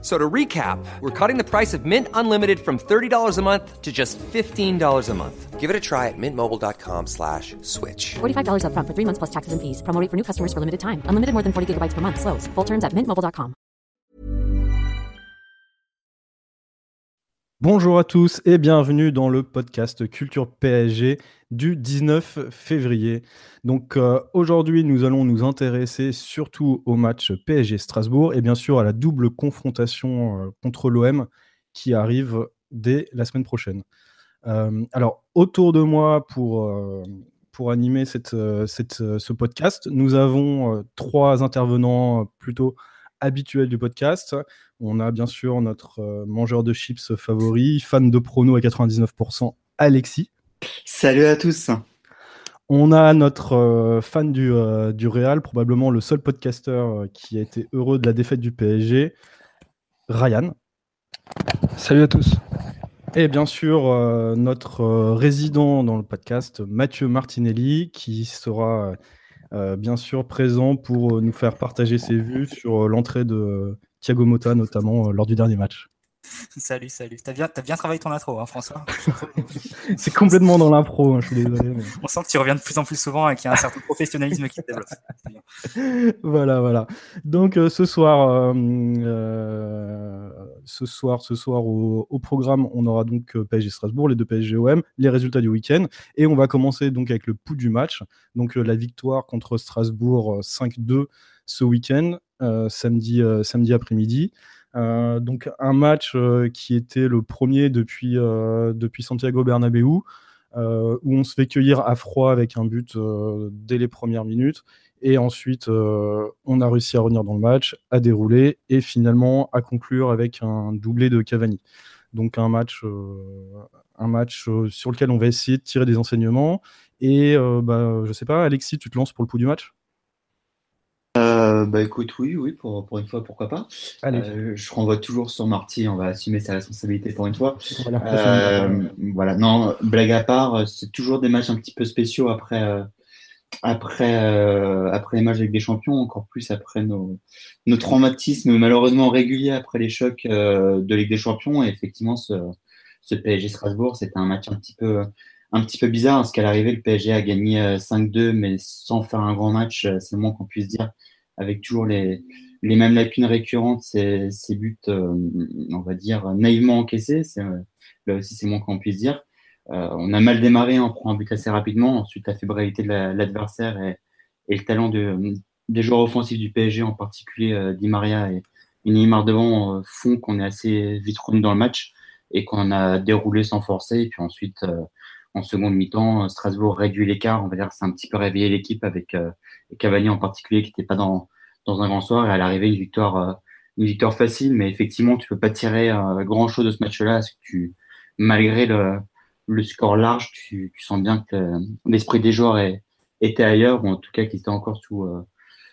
So to recap, we're cutting the price of Mint Unlimited from $30 a month to just $15 a month. Give it a try at mintmobile.com slash switch. $45 upfront for three months plus taxes and fees. Promo rate for new customers for limited time. Unlimited more than 40 gigabytes per month. Slows. Full terms at mintmobile.com. Bonjour à tous et bienvenue dans le podcast Culture PSG du 19 février. Donc euh, aujourd'hui, nous allons nous intéresser surtout au match PSG Strasbourg et bien sûr à la double confrontation euh, contre l'OM qui arrive dès la semaine prochaine. Euh, alors autour de moi pour pour animer cette, cette, ce podcast, nous avons trois intervenants plutôt habituels du podcast. On a bien sûr notre mangeur de chips favori, fan de prono à 99%, Alexis. Salut à tous. On a notre euh, fan du, euh, du Real, probablement le seul podcaster qui a été heureux de la défaite du PSG, Ryan. Salut à tous. Et bien sûr, notre résident dans le podcast, Mathieu Martinelli, qui sera bien sûr présent pour nous faire partager ses vues sur l'entrée de Thiago Motta notamment euh, lors du dernier match. Salut, salut. T'as bien, as bien travaillé ton intro, hein, François. c'est complètement dans l'impro, hein, je suis désolé. On sent que tu reviens de plus en plus souvent et qu'il y a un certain professionnalisme qui se développe. Voilà, voilà. Donc euh, ce soir, euh, ce soir, ce soir au, programme, on aura donc PSG Strasbourg, les deux PSG OM, les résultats du week-end, et on va commencer donc avec le pouls du match, donc la victoire contre Strasbourg 5-2 ce week-end, samedi, samedi après-midi. Euh, donc un match euh, qui était le premier depuis, euh, depuis Santiago Bernabéu, où on se fait cueillir à froid avec un but dès les premières minutes. Et ensuite, on a réussi à revenir dans le match, à dérouler et finalement à conclure avec un doublé de Cavani. Donc un match, un match sur lequel on va essayer de tirer des enseignements. Et bah, je sais pas, Alexis, tu te lances pour le pouls du match? Euh, bah écoute, oui, oui, pour, pour une fois, pourquoi pas. Euh, je renvoie toujours sur Marty, on va assumer sa responsabilité pour une fois. Euh, voilà, non, blague à part, c'est toujours des matchs un petit peu spéciaux après, après, après les matchs avec des champions, encore plus après nos, nos traumatismes malheureusement réguliers après les chocs de Ligue des Champions. Et effectivement, ce, ce PSG Strasbourg, c'était un match un petit peu un petit peu bizarre parce qu'à l'arrivée, le PSG a gagné 5-2, mais sans faire un grand match, c'est le moins qu'on puisse dire avec toujours les, mêmes lacunes récurrentes, ces, buts, euh, on va dire, naïvement encaissés. Euh, là aussi, c'est moins qu'on puisse dire. Euh, on a mal démarré, on prend un but assez rapidement. Ensuite, la fébrilité de l'adversaire et, et, le talent de, des joueurs offensifs du PSG, en particulier Di Maria et, Neymar devant, font qu'on est assez vite revenu dans le match et qu'on a déroulé sans forcer. Et puis ensuite, en seconde mi-temps, Strasbourg réduit l'écart. On va dire c'est un petit peu réveillé l'équipe avec Cavani en particulier qui n'était pas dans, dans un grand soir et à l'arrivée une victoire euh, une victoire facile mais effectivement tu peux pas tirer euh, grand chose de ce match-là tu malgré le, score large tu, sens bien que l'esprit des joueurs était ailleurs ou en tout cas qui était encore sous euh,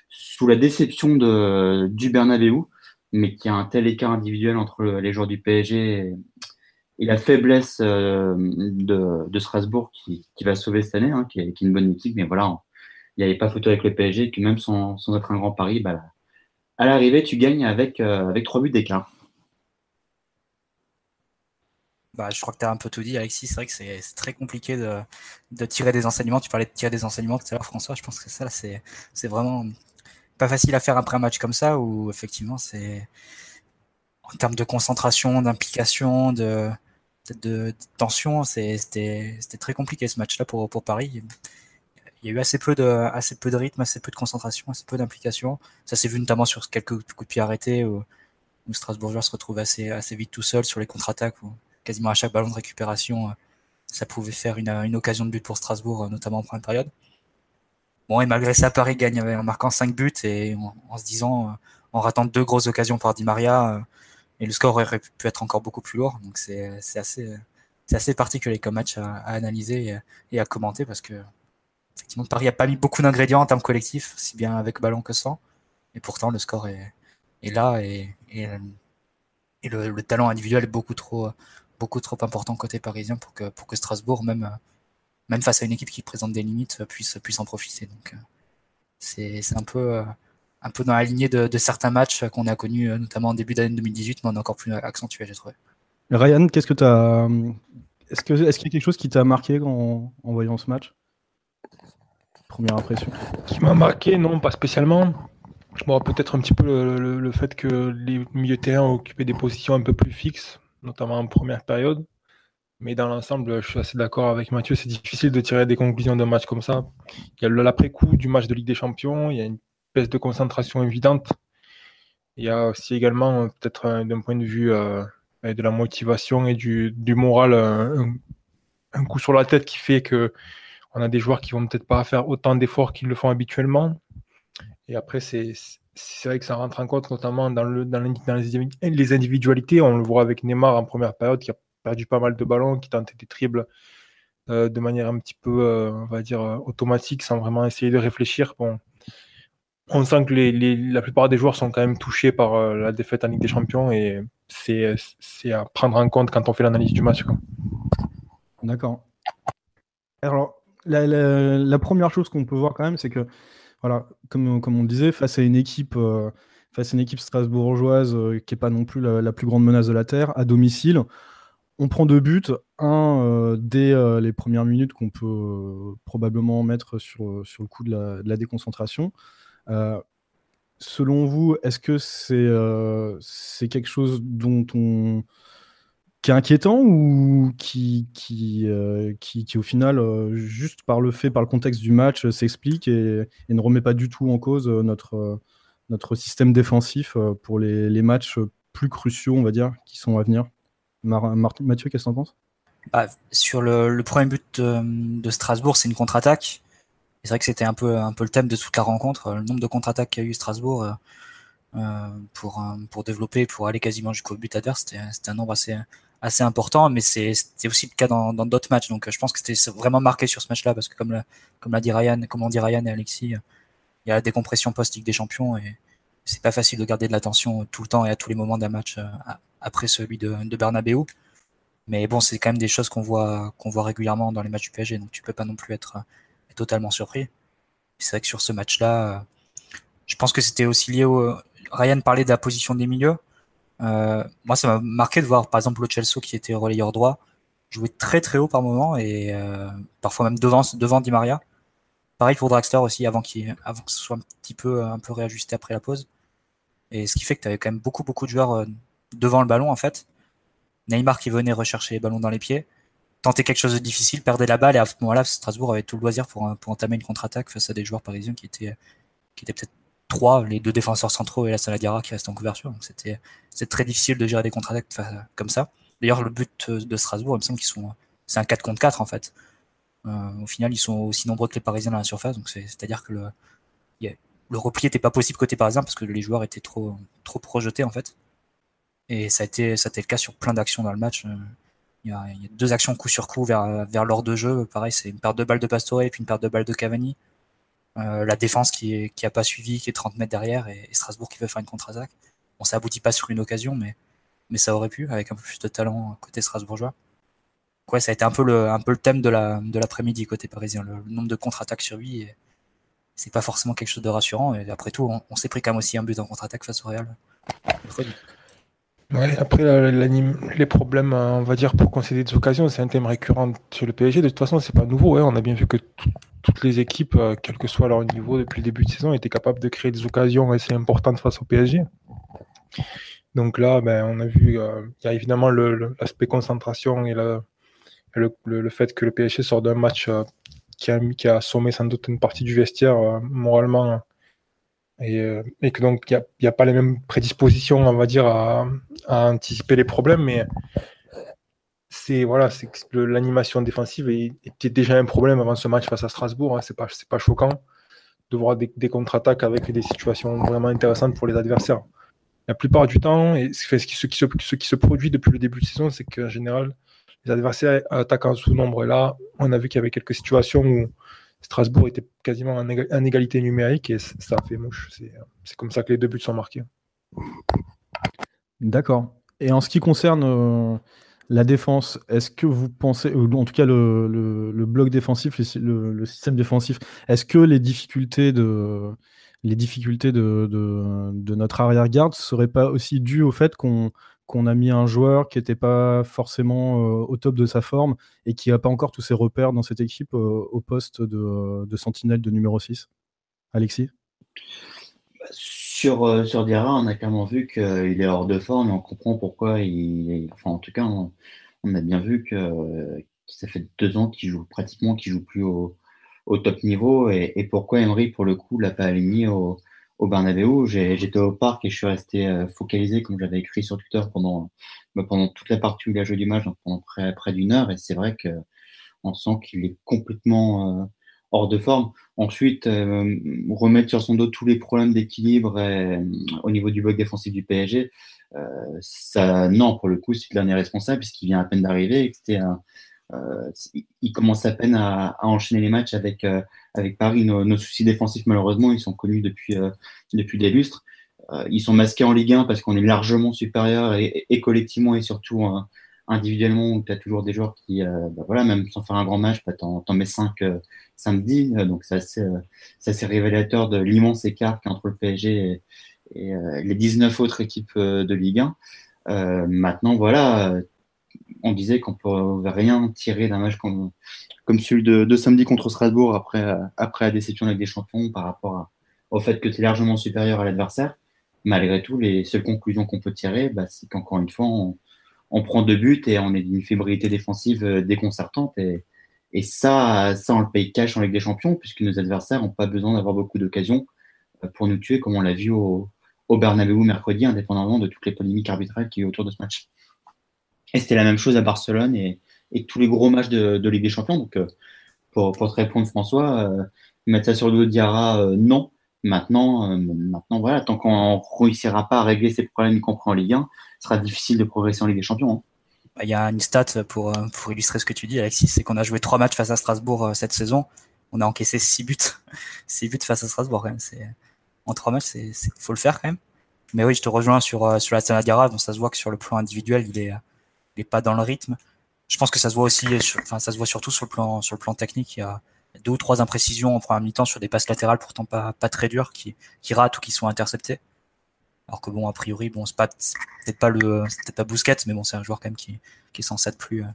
sous la déception de du Bernabeu mais qui a un tel écart individuel entre les joueurs du PSG et, la faiblesse de, de, Strasbourg qui, qui, va sauver cette année, hein, qui, est, une bonne équipe, mais voilà, il n'y avait pas photo avec le PSG, que même sans, sans être un grand pari, bah, à l'arrivée, tu gagnes avec, euh, avec 3 buts d'écart. Bah, je crois que tu as un peu tout dit, Alexis. C'est vrai que c'est très compliqué de, de, tirer des enseignements. Tu parlais de tirer des enseignements tout à l'heure, François. Je pense que ça, c'est vraiment pas facile à faire après un match comme ça où effectivement, c'est en termes de concentration, d'implication, de, de, tension, c'était très compliqué ce match-là pour, pour Paris il y a eu assez peu de, assez peu de rythme, assez peu de concentration, assez peu d'implication. Ça s'est vu notamment sur quelques coups de pied arrêtés où, où Strasbourgeois se retrouve assez, assez vite tout seul sur les contre-attaques où quasiment à chaque ballon de récupération, euh, ça pouvait faire une, une occasion de but pour Strasbourg, euh, notamment en première période. Bon, et malgré ça, Paris gagne en marquant 5 buts et en, se disant, euh, en ratant deux grosses occasions par Di Maria, et le score aurait pu être encore beaucoup plus lourd. Donc c'est assez, particulier comme match à, analyser et, à commenter parce que effectivement, Paris n'a pas mis beaucoup d'ingrédients en termes collectifs, si bien avec ballon que sans. Et pourtant, le score est, là et, le, talent individuel est beaucoup trop, important côté parisien pour que, Strasbourg, même, même face à une équipe qui présente des limites, puisse, puisse en profiter. Donc c'est un peu, un peu dans la lignée de, certains matchs qu'on a connus, notamment en début d'année 2018, mais on a encore plus accentué, j'ai trouvé. Ryan, qu'est-ce que tu as. Est-ce qu'il est y a quelque chose qui t'a marqué en, en voyant ce match? Première impression. Qui m'a marqué, non, pas spécialement. Bon, peut-être un petit peu le, fait que les milieux de terrain occupaient des positions un peu plus fixes, notamment en première période. Mais dans l'ensemble, je suis assez d'accord avec Mathieu, c'est difficile de tirer des conclusions d'un match comme ça. Il y a l'après-coup du match de Ligue des Champions, il y a une de concentration évidente. Il y a aussi également, peut-être d'un point de vue euh, de la motivation et du, moral, un, coup sur la tête qui fait que on a des joueurs qui vont peut-être pas faire autant d'efforts qu'ils le font habituellement. Et après, c'est vrai que ça rentre en compte, notamment dans, le, dans, les, individualités. On le voit avec Neymar en première période, qui a perdu pas mal de ballons, qui tentait des dribbles euh, de manière un petit peu, euh, on va dire, euh, automatique, sans vraiment essayer de réfléchir. On sent que la plupart des joueurs sont quand même touchés par la défaite en Ligue des Champions et c'est à prendre en compte quand on fait l'analyse du match. D'accord. Alors, la, première chose qu'on peut voir quand même, c'est que, voilà, comme, on le disait, face à une équipe, euh, face à une équipe strasbourgeoise euh, qui n'est pas non plus la, plus grande menace de la Terre, à domicile, on prend deux buts. Un, euh, dès les premières minutes qu'on peut probablement mettre sur, sur le coup de la déconcentration. Selon vous, est-ce que c'est c'est quelque chose qui est inquiétant ou qui, qui, euh, qui, au final, euh, juste par le fait, par le contexte du match, euh, s'explique et, ne remet pas du tout en cause notre, notre système défensif pour les, matchs plus cruciaux, on va dire, qui sont à venir? Mathieu, qu'est-ce que tu en penses? Bah, Sur le, premier but de, Strasbourg, c'est une contre-attaque. C'est vrai que c'était un peu, un peu le thème de toute la rencontre. Le nombre de contre-attaques qu'a eu Strasbourg pour, pour développer, pour aller quasiment jusqu'au but adverse, c'était un nombre assez, assez important, mais c'est aussi le cas dans d'autres matchs. Donc je pense que c'était vraiment marqué sur ce match-là, parce que comme comme l'a dit Ryan, comme on dit Ryan et Alexis, il y a la décompression post-Ligue des Champions et c'est pas facile de garder de l'attention tout le temps et à tous les moments d'un match euh, après celui de, de Bernabeu. Mais bon, c'est quand même des choses qu'on voit, qu'on voit régulièrement dans les matchs du PSG, donc tu peux pas non plus être, totalement surpris. C'est vrai que sur ce match-là, je pense que c'était aussi lié au. Ryan parlait de la position des milieux. Euh, moi, ça m'a marqué de voir, par exemple, le Chelsea qui était relayeur droit jouer très très haut par moment et euh, parfois même devant, devant Di Maria. Pareil pour Draxler aussi, avant, que ce soit un petit peu, un peu réajusté après la pause. Et ce qui fait que tu avais quand même beaucoup beaucoup de joueurs euh, devant le ballon en fait. Neymar qui venait rechercher les ballons dans les pieds, tenter quelque chose de difficile, perdait la balle et à ce moment-là, Strasbourg avait tout le loisir pour, pour entamer une contre-attaque face à des joueurs parisiens qui étaient, peut-être trois, les deux défenseurs centraux et la Saladiara qui reste en couverture. Donc c'était très difficile de gérer des contre-attaques comme ça. D'ailleurs, le but de Strasbourg, il me semble qu'ils c'est un 4 contre 4 en fait. Euh, au final, ils sont aussi nombreux que les Parisiens dans la surface, donc c'est-à-dire que le, le repli n'était pas possible côté parisien parce que les joueurs étaient trop trop projetés en fait. Et ça a été ça a été le cas sur plein d'actions dans le match. Il y, a, deux actions coup sur coup vers vers l'ordre de jeu. Pareil, c'est une perte de balle de Pastore et puis une perte de balle de Cavani. Euh, la défense qui, qui a pas suivi, qui est 30 mètres derrière, et, Strasbourg qui veut faire une contre-attaque. Bon, ça aboutit pas sur une occasion, mais, mais ça aurait pu, avec un peu plus de talent côté strasbourgeois. Ouais, ça a été un peu le, un peu le thème de l'après-midi côté parisien, le, nombre de contre-attaques sur lui. C'est pas forcément quelque chose de rassurant. Et après tout, on, s'est pris quand même aussi un but en contre-attaque face au Real. Après, les problèmes, on va dire, pour concéder des occasions, c'est un thème récurrent sur le PSG. De toute façon, c'est pas nouveau. On a bien vu que toutes les équipes, euh, quel que soit leur niveau depuis le début de saison, étaient capables de créer des occasions assez importantes face au PSG. Donc là, ben, on a vu, euh, il y a évidemment l'aspect concentration et le, fait que le PSG sort d'un match euh, qui, a, qui a assommé sans doute une partie du vestiaire moralement et, et, que donc il n'y a, pas les mêmes prédispositions, on va dire, à, anticiper les problèmes, mais voilà, c'est que l'animation défensive était déjà un problème avant ce match face à Strasbourg. Hein, c'est pas pas choquant de voir des, contre-attaques avec des situations vraiment intéressantes pour les adversaires. La plupart du temps, ce qui, se, ce qui se produit depuis le début de saison, c'est qu'en général, les adversaires attaquent en sous-nombre. Et là, on a vu qu'il y avait quelques situations où Strasbourg était quasiment en, égalité numérique et ça fait mouche. C'est comme ça que les deux buts sont marqués. D'accord. Et en ce qui concerne euh, la défense, est-ce que vous pensez, ou en tout cas le, bloc défensif, le, système défensif, est-ce que les difficultés de, les difficultés de, de, notre arrière-garde ne seraient pas aussi dues au fait qu'on qu'on a mis un joueur qui n'était pas forcément euh, au top de sa forme et qui n'a pas encore tous ses repères dans cette équipe euh, au poste de, sentinelle de numéro 6 Alexis? Sur, euh, sur Diarra, on a clairement vu qu'il est hors de forme et on comprend pourquoi il. Enfin, en tout cas, on, a bien vu que, ça fait deux ans qu'il joue pratiquement, qu'il joue plus au, top niveau et, pourquoi Emery, pour le coup, l'a pas aligné au, au Bernabeu. J'étais au parc et je suis resté euh, focalisé, comme j'avais écrit sur Twitter pendant, bah, pendant toute la partie où il a joué du match, pendant près, d'une heure. Et c'est vrai que on sent qu'il est complètement. Euh, hors de forme. Ensuite, euh, remettre sur son dos tous les problèmes d'équilibre au niveau du bloc défensif du PSG, ça, non, pour le coup, c'est le dernier responsable puisqu'il vient à peine d'arriver. Il commence à peine à, enchaîner les matchs avec, avec Paris. Nos, soucis défensifs, malheureusement, ils sont connus depuis, depuis des lustres. ils sont masqués en Ligue 1 parce qu'on est largement supérieur et, collectivement et surtout individuellement tu as toujours des joueurs qui, euh, bah voilà, même sans faire un grand match, bah, t'en, mets 5 euh, samedi. Euh, donc c'est assez, assez, révélateur de l'immense écart qu'il y a entre le PSG et les 19 autres équipes de Ligue 1. maintenant, voilà, on disait qu'on ne pouvait rien tirer d'un match comme, comme celui de, de, samedi contre Strasbourg après, après la déception avec des champions par rapport au fait que tu es largement supérieur à l'adversaire. Malgré tout, les seules conclusions qu'on peut tirer, bah, c'est qu'encore une fois, on, prend deux buts et on est d'une fébrilité défensive déconcertante. Et, et ça, ça, on le paye cash en Ligue des Champions, puisque nos adversaires n'ont pas besoin d'avoir beaucoup d'occasions euh, pour nous tuer, comme on l'a vu au, au Bernabeu mercredi, indépendamment de toutes les polémiques arbitrales qui y a autour de ce match. Et c'était la même chose à Barcelone et, tous les gros matchs de, Ligue des Champions. Donc, euh, pour, te répondre, François, mettre ça sur le dos de Diarra, non. Maintenant, euh, maintenant voilà, tant qu'on ne réussira pas à régler ces problèmes qu'on prend en Ligue 1, ce sera difficile de progresser en Ligue des Champions. Hein. Bah, il y a une stat pour, euh, illustrer ce que tu dis, Alexis, c'est qu'on a joué trois matchs face à Strasbourg euh, cette saison. On a encaissé six buts. six buts face à Strasbourg, quand même. En trois matchs, il faut le faire quand même. Mais oui, je te rejoins sur, sur la Sanadiara, donc ça se voit que sur le plan individuel, il est, il est pas dans le rythme. Je pense que ça se voit aussi, ça se voit surtout sur le plan, technique. Il y a, deux ou trois imprécisions en première mi-temps sur des passes latérales pourtant pas, très dures qui, qui ratent ou qui sont interceptées. Alors que bon, a priori, bon, c'est peut-être pas le, peut-être pas Bousquet, mais bon, c'est un joueur quand même qui, qui est censé être plus,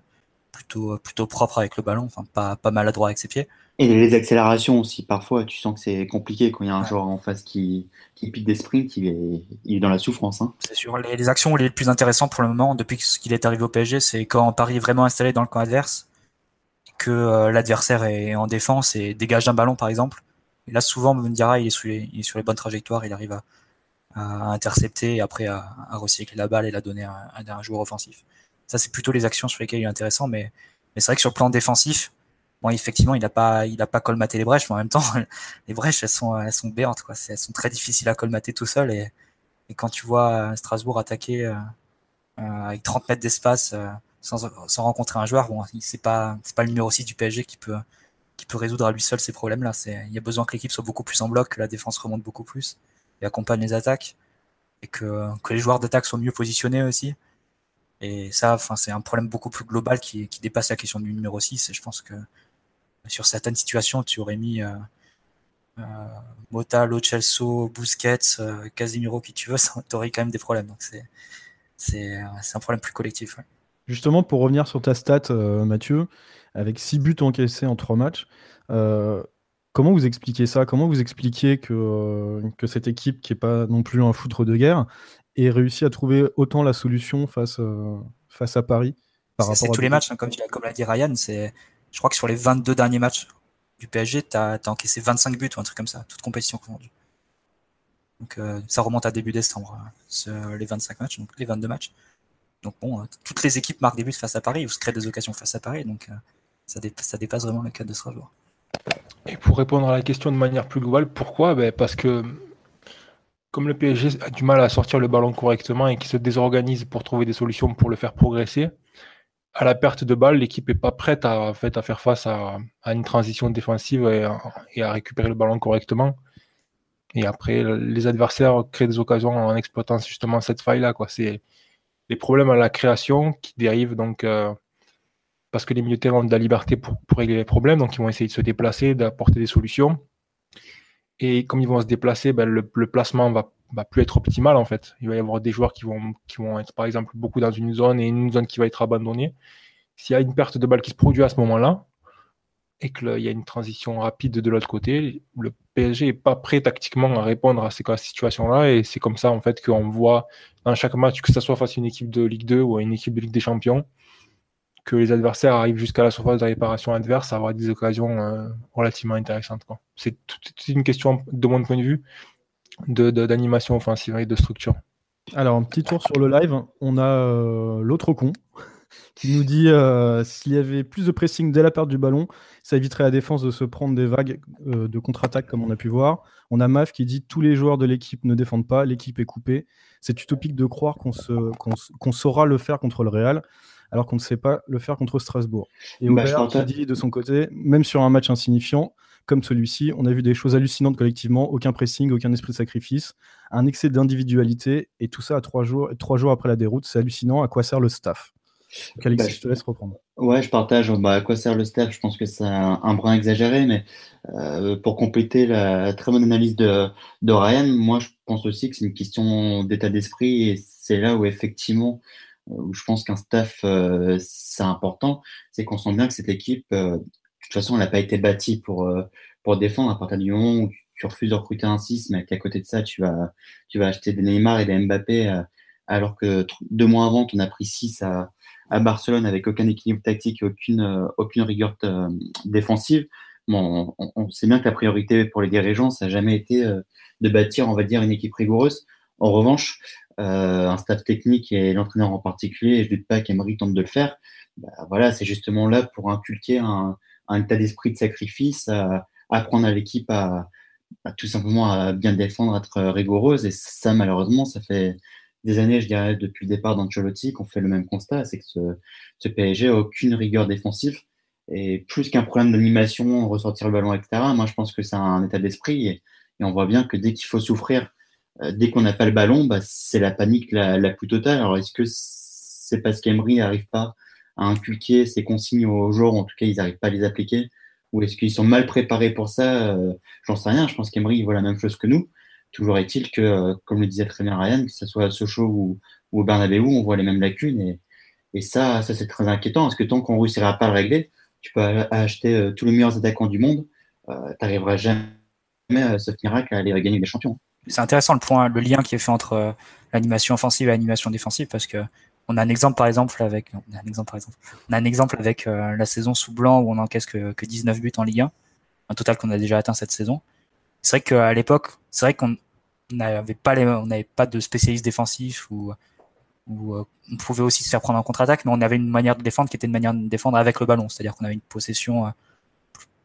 plutôt, plutôt propre avec le ballon, pas maladroit avec ses pieds. Et les accélérations aussi, parfois, tu sens que c'est compliqué quand il y a un joueur en face qui, qui pique des sprints, il est, il est dans la souffrance. Hein. C'est sûr. Les, les, actions les plus intéressantes pour le moment, depuis qu'il est arrivé au PSG, c'est quand Paris est vraiment installé dans le camp adverse que euh, l'adversaire est en défense et dégage un ballon par exemple. Et là souvent Mundira il est, sur les, il est sur les bonnes trajectoires, il arrive à, intercepter et après à, recycler la balle et la donner à, un joueur offensif. Ça c'est plutôt les actions sur lesquelles il est intéressant, mais, mais c'est vrai que sur le plan défensif, bon effectivement il n'a pas il a pas colmaté les brèches, mais en même temps les brèches elles sont elles sont béantes quoi, elles sont très difficiles à colmater tout seul et, quand tu vois Strasbourg attaquer euh, euh, avec 30 mètres d'espace sans, sans, rencontrer un joueur, bon, c'est pas c'est pas le numéro 6 du PSG qui peut qui peut résoudre à lui seul ces problèmes-là. Il y a besoin que l'équipe soit beaucoup plus en bloc, que la défense remonte beaucoup plus et accompagne les attaques et que, que les joueurs d'attaque soient mieux positionnés aussi. Et ça, enfin, c'est un problème beaucoup plus global qui, qui dépasse la question du numéro 6. Et je pense que sur certaines situations, tu aurais mis euh, euh, Mota, Lo Celso, Busquets, euh, Casemiro, qui tu veux, tu aurais quand même des problèmes. Donc c'est c'est un problème plus collectif. Justement, pour revenir sur ta stat, Mathieu, avec 6 buts encaissés en 3 matchs, comment vous expliquez ça? Comment vous expliquez que, que cette équipe, qui n'est pas non plus un foutre de guerre, ait réussi à trouver autant la solution face, face à Paris C'est tous les matchs, hein, comme, comme l'a dit Ryan. Je crois que sur les 22 derniers matchs du PSG, tu as, encaissé 25 buts ou un truc comme ça, toute compétition confondue. Donc ça remonte à début décembre, hein, les 25 matchs, donc les 22 matchs. Donc bon, euh, toutes les équipes marquent des buts face à Paris ou se créent des occasions face à Paris, donc euh, ça, dépasse vraiment le cadre de Strasbourg. Et pour répondre à la question de manière plus globale, pourquoi? Ben Parce que comme le PSG a du mal à sortir le ballon correctement et qu'il se désorganise pour trouver des solutions pour le faire progresser, à la perte de balle, l'équipe n'est pas prête à, faire face à, une transition défensive et à, récupérer le ballon correctement. Et après, les adversaires créent des occasions en exploitant justement cette faille-là. C'est les problèmes à la création qui dérivent donc euh, parce que les militaires ont de la liberté pour, régler les problèmes, donc ils vont essayer de se déplacer, d'apporter des solutions. Et comme ils vont se déplacer, ben, le, placement va, va plus être optimal en fait. Il va y avoir des joueurs qui vont, qui vont être par exemple beaucoup dans une zone et une zone qui va être abandonnée. S'il y a une perte de balle qui se produit à ce moment-là, et qu'il y a une transition rapide de l'autre côté, le PSG n'est pas prêt tactiquement à répondre à ces situations-là. Et c'est comme ça en fait qu'on voit dans chaque match, que ce soit face à une équipe de Ligue 2 ou à une équipe de Ligue des Champions, que les adversaires arrivent jusqu'à la surface de réparation adverse à avoir des occasions euh, relativement intéressantes. C'est une question, de mon point de vue, d'animation de, offensive et de structure. Alors, un petit tour sur le live. On a euh, l'autre con qui nous dit euh, s'il y avait plus de pressing dès la perte du ballon, ça éviterait à la défense de se prendre des vagues de contre-attaque comme on a pu voir. On a Maf qui dit tous les joueurs de l'équipe ne défendent pas, l'équipe est coupée. C'est utopique de croire qu'on saura le faire contre le Real alors qu'on ne sait pas le faire contre Strasbourg. Et bah, Aubert qui dit de son côté, même sur un match insignifiant comme celui-ci, on a vu des choses hallucinantes collectivement, aucun pressing, aucun esprit de sacrifice, un excès d'individualité, et tout ça à trois jours, trois jours après la déroute, c'est hallucinant. À quoi sert le staff Alexis, bah, je te laisse reprendre. Ouais, je partage. Bah, à quoi sert le staff Je pense que c'est un, brin exagéré, mais euh, pour compléter la très bonne analyse de, de Ryan, moi je pense aussi que c'est une question d'état d'esprit et c'est là où effectivement où je pense qu'un staff, euh, c'est important, c'est qu'on sent bien que cette équipe, euh, toute façon, elle n'a pas été bâtie pour, euh, pour défendre à partir du moment où tu refuses de recruter un 6, mais qu'à côté de ça, tu vas, tu vas acheter des Neymar et des Mbappé, alors que deux mois avant, on a pris 6 à, à Barcelone avec aucun équilibre tactique et aucune, aucune rigueur défensive. Bon, on, on, sait bien que la priorité pour les dirigeants, ça n'a jamais été de bâtir, on va dire, une équipe rigoureuse. En revanche, euh, un staff technique et l'entraîneur en particulier, je ne doute pas qu'Emery tente de le faire, bah, voilà, c'est justement là pour inculquer un, état d'esprit de sacrifice, à, apprendre à l'équipe à, tout simplement à bien défendre, à être rigoureuse. Et ça, malheureusement, ça fait des années, je dirais, depuis le départ d'Ancelotti, qu'on fait le même constat, c'est que ce, PSG n'a aucune rigueur défensive. Et plus qu'un problème d'animation, ressortir le ballon, etc., moi, je pense que c'est un état d'esprit. et, on voit bien que dès qu'il faut souffrir euh, dès qu'on n'a pas le ballon, bah, c'est la panique la, plus totale. Alors, est-ce que c'est parce qu'Emery n'arrive pas à inculquer ses consignes aux joueurs, en tout cas, ils n'arrivent pas à les appliquer Ou est-ce qu'ils sont mal préparés pour ça euh, J'en sais rien. Je pense qu'Emery voit la même chose que nous. Toujours est-il que, euh, comme le disait très bien Ryan, que ce soit à Sochaux ou, au Bernabeu, on voit les mêmes lacunes. Et, ça, ça c'est très inquiétant, parce que tant qu'on ne réussira pas à le régler, tu peux acheter tous les meilleurs attaquants du monde, tu n'arriveras jamais, sauf miracle, à aller gagner des champions c'est intéressant le point, le lien qui est fait entre euh, l'animation offensive et l'animation défensive parce que on a un exemple par exemple avec, un exemple par exemple, on a un exemple avec euh, la saison sous blanc où on encaisse que, que 19 buts en Ligue 1, un total qu'on a déjà atteint cette saison. C'est vrai qu'à l'époque, c'est vrai qu'on n'avait pas les, on n'avait pas de spécialistes défensifs ou où euh, on pouvait aussi se faire prendre en contre-attaque, mais on avait une manière de défendre qui était une manière de défendre avec le ballon, c'est-à-dire qu'on avait une possession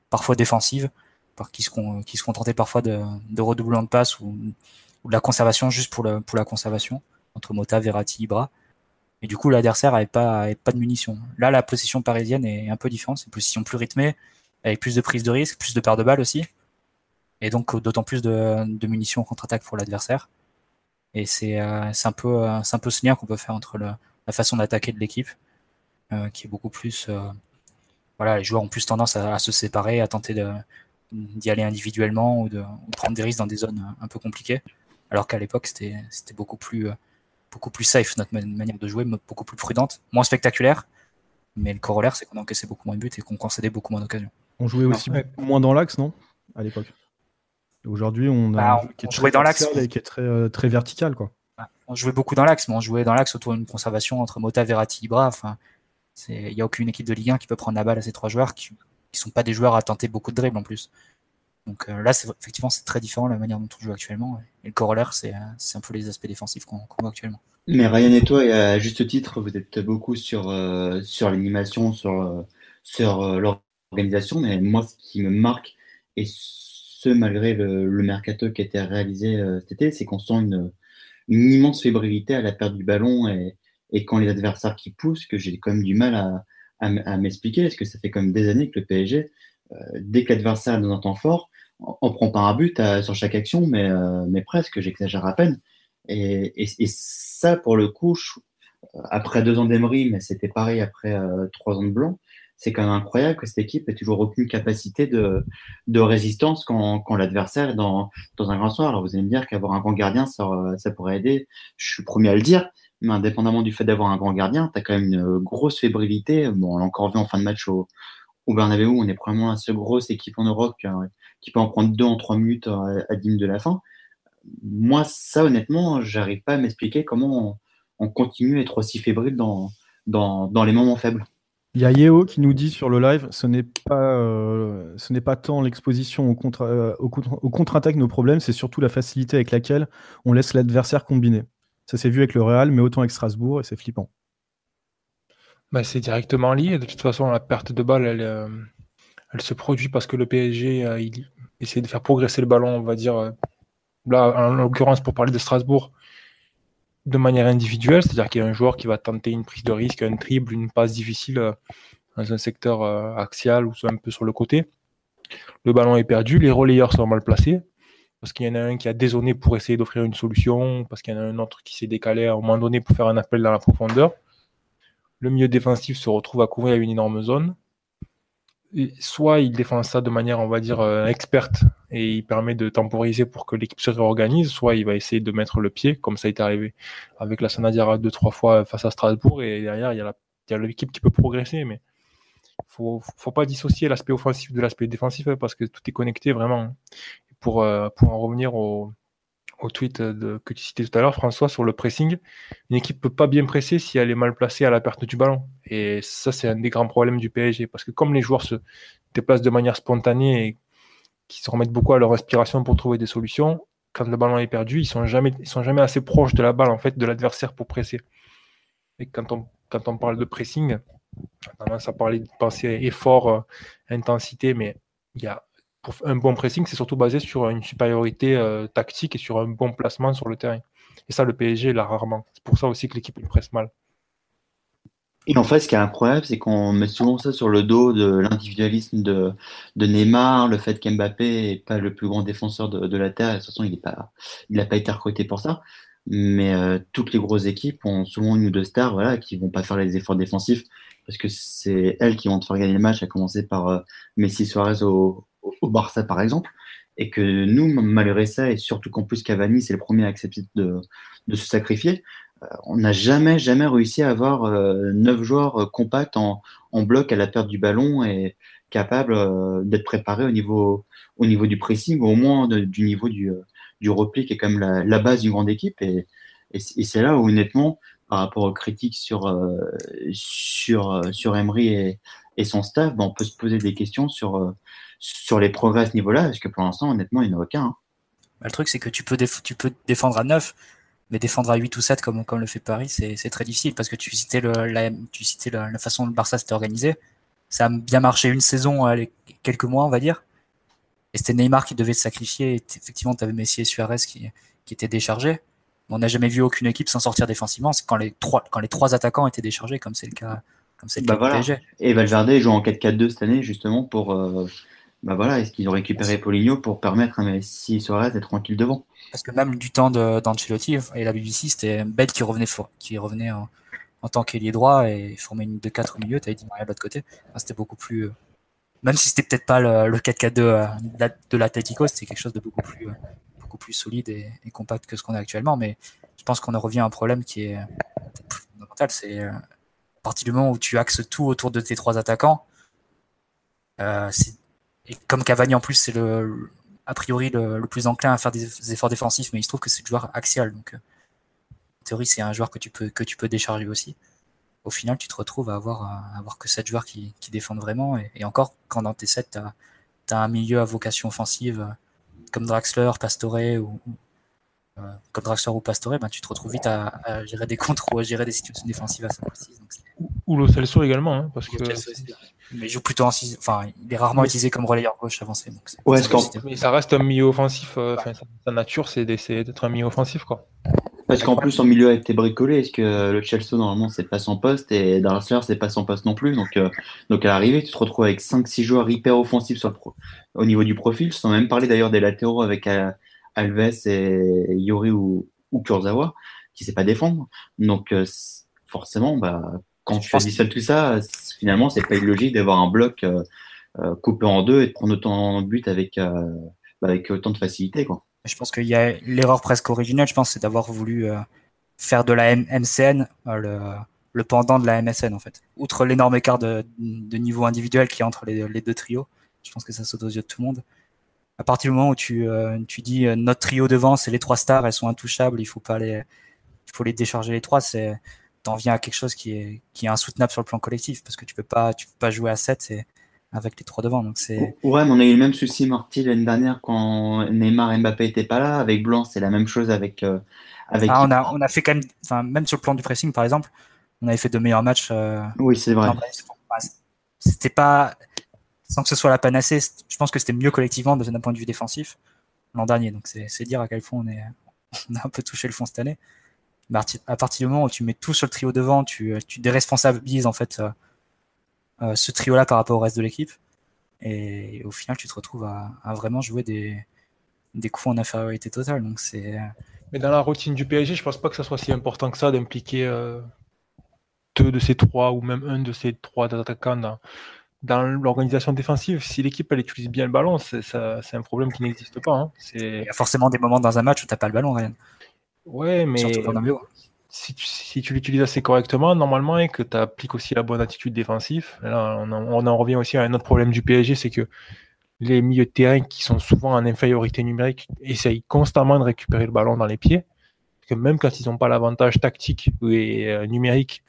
parfois défensive, qui se, contentaient parfois de, de redoublant de passe ou, de la conservation juste pour la conservation entre Mota, Verratti, Ibra. Et du coup, l'adversaire n'avait pas, pas de munitions. Là, la position parisienne est un peu différente. C'est une position plus rythmée, avec plus de prise de risque, plus de paires de balles aussi. Et donc, d'autant plus de, munitions en contre-attaque pour l'adversaire. Et c'est euh, un, peu, un peu ce lien qu'on peut faire entre le, la façon d'attaquer de l'équipe, euh, qui est beaucoup plus. Euh, voilà, les joueurs ont plus tendance à, se séparer, à tenter d'y aller individuellement ou de prendre des risques dans des zones un peu compliquées. Alors qu'à l'époque, c'était beaucoup plus, beaucoup plus safe, notre manière de jouer, beaucoup plus prudente, moins spectaculaire. Mais le corollaire, c'est qu'on encaissait beaucoup moins de buts et qu'on concédait beaucoup moins d'occasions. On jouait aussi moins dans l'axe, non? À l'époque. Aujourd'hui, on a bah, on, jouait dans l'axe qui est très, euh, très vertical, quoi. On jouait beaucoup dans l'axe, mais on jouait dans l'axe autour d'une conservation entre Mota, Verratti, Ibra. Enfin, il n'y a aucune équipe de Ligue 1 qui peut prendre la balle à ces trois joueurs qui, qui sont pas des joueurs à tenter beaucoup de dribbles en plus. Donc euh, là, effectivement, c'est très différent la manière dont on joue actuellement. Et le corollaire, c'est un peu les aspects défensifs qu'on voit actuellement. Mais Ryan et toi, à juste titre, vous êtes beaucoup sur, euh, sur l'animation, sur, euh, sur l'organisation. Mais moi, ce qui me marque, et ce malgré le, mercato qui a été réalisé cet été, c'est qu'on sent une, immense fébrilité à la perte du ballon et, et quand les adversaires qui poussent, que j'ai quand même du mal à, à, m'expliquer, parce que ça fait comme des années que le PSG, euh, dès que l'adversaire est dans un temps fort, on, prend pas un but sur chaque action, mais, mais presque, j'exagère à peine. Et, et, ça, pour le coup, après deux ans d'Emery, mais c'était pareil après trois ans de Blanc, c'est quand même incroyable que cette équipe ait toujours aucune capacité de, de résistance quand, quand l'adversaire est dans, dans un grand soir. Alors vous allez me dire qu'avoir un grand gardien, ça, ça pourrait aider. Je suis premier à le dire, mais indépendamment du fait d'avoir un grand gardien, tu as quand même une grosse fébrilité. Bon, on l'a encore vu en fin de match au, au Bernabeu, on est probablement la seule grosse équipe en Europe peut en prendre deux en trois minutes à, 10 minutes de la fin. Moi, ça, honnêtement, j'arrive pas à m'expliquer comment on, continue à être aussi fébrile dans, dans, dans les moments faibles. Il y a Yeo qui nous dit sur le live, ce n'est pas, euh, ce n'est pas tant l'exposition au, contre, euh, au, contre-attaque nos problèmes, c'est surtout la facilité avec laquelle on laisse l'adversaire combiner. Ça s'est vu avec le Real, mais autant avec Strasbourg, et c'est flippant. Bah, c'est directement lié. De toute façon, la perte de balle, elle, euh, elle se produit parce que le PSG il essaie de faire progresser le ballon, on va dire. là, en l'occurrence, pour parler de Strasbourg, de manière individuelle, c'est-à-dire qu'il y a un joueur qui va tenter une prise de risque, un triple, une passe difficile euh, dans un secteur euh, axial ou un peu sur le côté. Le ballon est perdu, les relayeurs sont mal placés, parce qu'il y en a un qui a dézonné pour essayer d'offrir une solution, parce qu'il y en a un autre qui s'est décalé à un moment donné pour faire un appel dans la profondeur. Le milieu défensif se retrouve à couvrir une énorme zone soit il défend ça de manière, on va dire, euh, experte et il permet de temporiser pour que l'équipe se réorganise, soit il va essayer de mettre le pied, comme ça été arrivé avec la Sanadiara deux, trois fois face à Strasbourg, et derrière, il y a l'équipe qui peut progresser, mais faut, faut pas dissocier l'aspect offensif de l'aspect défensif hein, parce que tout est connecté vraiment. Pour, euh, pour en revenir au, au tweet de, que tu citais tout à l'heure, François, sur le pressing. Une équipe peut pas bien presser si elle est mal placée à la perte du ballon. Et ça, c'est un des grands problèmes du PSG. Parce que comme les joueurs se déplacent de manière spontanée et qui se remettent beaucoup à leur respiration pour trouver des solutions, quand le ballon est perdu, ils sont jamais, ils sont jamais assez proches de la balle, en fait, de l'adversaire pour presser. Et quand on, quand on parle de pressing, on a tendance à parler de penser effort, euh, intensité, mais il y a un bon pressing, c'est surtout basé sur une supériorité euh, tactique et sur un bon placement sur le terrain. Et ça, le PSG l'a rarement. C'est pour ça aussi que l'équipe presse mal. Et en fait, ce qui est incroyable, c'est qu'on met souvent ça sur le dos de l'individualisme de, Neymar, le fait qu'Mbappé n'est pas le plus grand défenseur de, la Terre. de toute façon, il n'a pas été recruté pour ça. Mais euh, toutes les grosses équipes ont souvent une ou deux stars voilà, qui vont pas faire les efforts défensifs parce que c'est elles qui vont te faire gagner le match, à commencer par euh, Messi Suarez au, au Barça, par exemple, et que nous, malgré ça, et surtout qu'en plus Cavani, c'est le premier à accepter de, se sacrifier, euh, on n'a jamais, jamais réussi à avoir euh, neuf joueurs euh, compacts en, bloc à la perte du ballon et capables d'être préparés au niveau, au niveau du pressing, au moins du niveau du, du repli, qui est même la, base d'une grande équipe. Et, c'est là où, honnêtement, par rapport aux critiques sur, sur, sur Emery et, et son staff, ben, on peut se poser des questions sur sur les progrès à ce niveau-là, parce que pour l'instant, honnêtement, il n'y en a aucun. Hein. Bah, le truc, c'est que tu peux, tu peux défendre à 9, mais défendre à 8 ou 7, comme, comme le fait Paris, c'est très difficile, parce que tu citais, le, la, tu citais la, façon dont le Barça s'était organisé. Ça a bien marché une saison, quelques mois, on va dire. Et c'était Neymar qui devait se sacrifier. Et effectivement, tu avais Messi et Suarez qui, qui étaient déchargés. On n'a jamais vu aucune équipe s'en sortir défensivement. C'est quand les trois, quand les trois attaquants étaient déchargés, comme c'est le cas, comme c'est le bah PSG. Et Valverde joue en 4-4-2 cette année, justement, pour, euh, bah voilà, est-ce qu'ils ont récupéré Poligno pour permettre à Messi Suarez d'être tranquille devant? Parce que même du temps d'Ancelotti et la BBC, c'était Bed qui revenait qui revenait en, tant qu'ailier droit et formait une 2-4 au milieu, tu avais dit Maria de l'autre côté. c'était beaucoup plus. Euh, même si c'était peut-être pas le, 4-4-2 euh, de l'Atletico, c'était quelque chose de beaucoup plus, euh, beaucoup plus solide et, compact que ce qu'on a actuellement. Mais je pense qu'on en revient à un problème qui est fondamental. C'est à partir du moment où tu axes tout autour de tes trois attaquants, c'est et comme Cavani en plus, c'est le, a priori le, plus enclin à faire des efforts défensifs, mais il se trouve que c'est le joueur axial. Donc, euh, en théorie, c'est un joueur que tu peux, que tu peux décharger aussi. Au final, tu te retrouves à avoir, à avoir que 7 joueurs qui, qui défendent vraiment. Et, encore, quand dans tes 7, tu as, un milieu à vocation offensive euh, comme Draxler, Pastore ou, comme Draxler ou Pastore, ben, tu te retrouves vite à, gérer des contres ou à gérer des situations défensives assez précises. ou le Celso également, hein, parce que mais il joue plutôt en enfin, il est rarement utilisé comme relayeur gauche avancé. Donc ouais, mais ça reste un milieu offensif. Euh, sa nature, c'est d'être un milieu offensif, quoi. Parce qu'en plus, en milieu, a été bricolé. Est-ce que le Chelsea, normalement, c'est pas son poste et ce c'est pas son poste non plus. Donc, euh, donc à l'arrivée, tu te retrouves avec 5-6 joueurs hyper offensifs sur au niveau du profil, sans même parler d'ailleurs des latéraux avec euh, Alves et Yori ou, ou Kurzawa, qui ne sait pas défendre. Donc, euh, forcément, bah, quand tu dis seul tout ça, finalement, c'est pas illogique d'avoir un bloc coupé en deux et de prendre autant de buts avec, bah, avec autant de facilité. Quoi. Je pense qu'il y a l'erreur presque originelle, je pense, c'est d'avoir voulu euh, faire de la MCN euh, le, pendant de la MSN en fait. Outre l'énorme écart de, niveau individuel qui y a entre les, deux trios, je pense que ça saute aux yeux de tout le monde. À partir du moment où tu, euh, tu dis notre trio devant, c'est les trois stars, elles sont intouchables, il faut pas les, il faut les décharger les trois, c'est t'en viens à quelque chose qui est, qui est insoutenable sur le plan collectif parce que tu peux pas, tu peux pas jouer à 7 et avec les trois devant. Donc c'est. Ouais, mais on a eu le même souci, Marty, l'année dernière quand Neymar et Mbappé n'étaient pas là. Avec Blanc, c'est la même chose avec. Euh, avec... Ah, on, a, on a fait quand même, enfin, même sur le plan du pressing, par exemple, on avait fait de meilleurs matchs. Euh, oui, c'est vrai. C'était pas, sans que ce soit la panacée, je pense que c'était mieux collectivement d'un point de vue défensif l'an dernier. Donc c'est dire à quel point on, est, on a un peu touché le fond cette année. à partir du moment où tu mets tout sur le trio devant, tu, déresponsabilises en fait euh, euh, ce trio-là par rapport au reste de l'équipe. Et, au final, tu te retrouves à, vraiment jouer des, des coups en infériorité totale. Donc c'est. Mais dans la routine du PSG, je pense pas que ça soit si important que ça d'impliquer euh, deux de ces trois ou même un de ces trois attaquants dans, dans l'organisation défensive. Si l'équipe elle utilise bien le ballon, c'est un problème qui n'existe pas. Hein. Il y a forcément des moments dans un match où tu n'as pas le ballon, Ryan. Ouais, mais si tu, l'utilises assez correctement, normalement, et que tu appliques aussi la bonne attitude défensive, là, on, en, revient aussi à un autre problème du PSG, c'est que les milieux de terrain qui sont souvent en infériorité numérique essayent constamment de récupérer le ballon dans les pieds. que même quand ils n'ont pas l'avantage tactique et euh, numérique,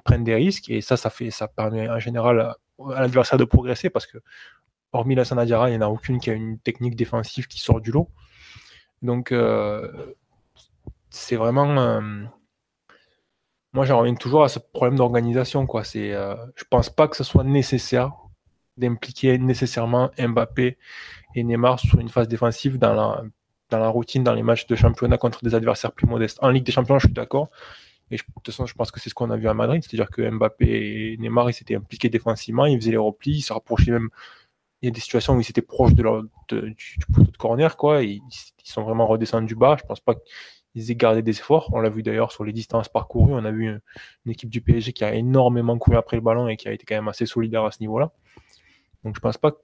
prennent des risques. Et ça, ça, fait, ça permet en général à, l'adversaire de progresser parce que, hormis la Sanadiara, il n'y en a aucune qui a une technique défensive qui sort du lot. Donc, euh, c'est vraiment. Euh, moi, j'en reviens toujours à ce problème d'organisation. Quoi. C'est, euh, je pense pas que ce soit nécessaire d'impliquer nécessairement Mbappé et Neymar sur une phase défensive dans la, dans la routine, dans les matchs de championnat contre des adversaires plus modestes. En Ligue des Champions, je suis d'accord. Et de toute façon, je pense que c'est ce qu'on a vu à Madrid, c'est-à-dire que Mbappé et Neymar, ils s'étaient impliqués défensivement, ils faisaient les replis, ils se rapprochaient même. Il y a des situations où ils étaient proches de du, poteau de corner, quoi. ils, ils, sont vraiment redescendus bas. Je pense pas ils aient gardé des efforts. On l'a vu d'ailleurs sur les distances parcourues. On a vu une, équipe du PSG qui a énormément couru après le ballon et qui a été quand même assez solidaire à ce niveau-là. Donc je pense pas que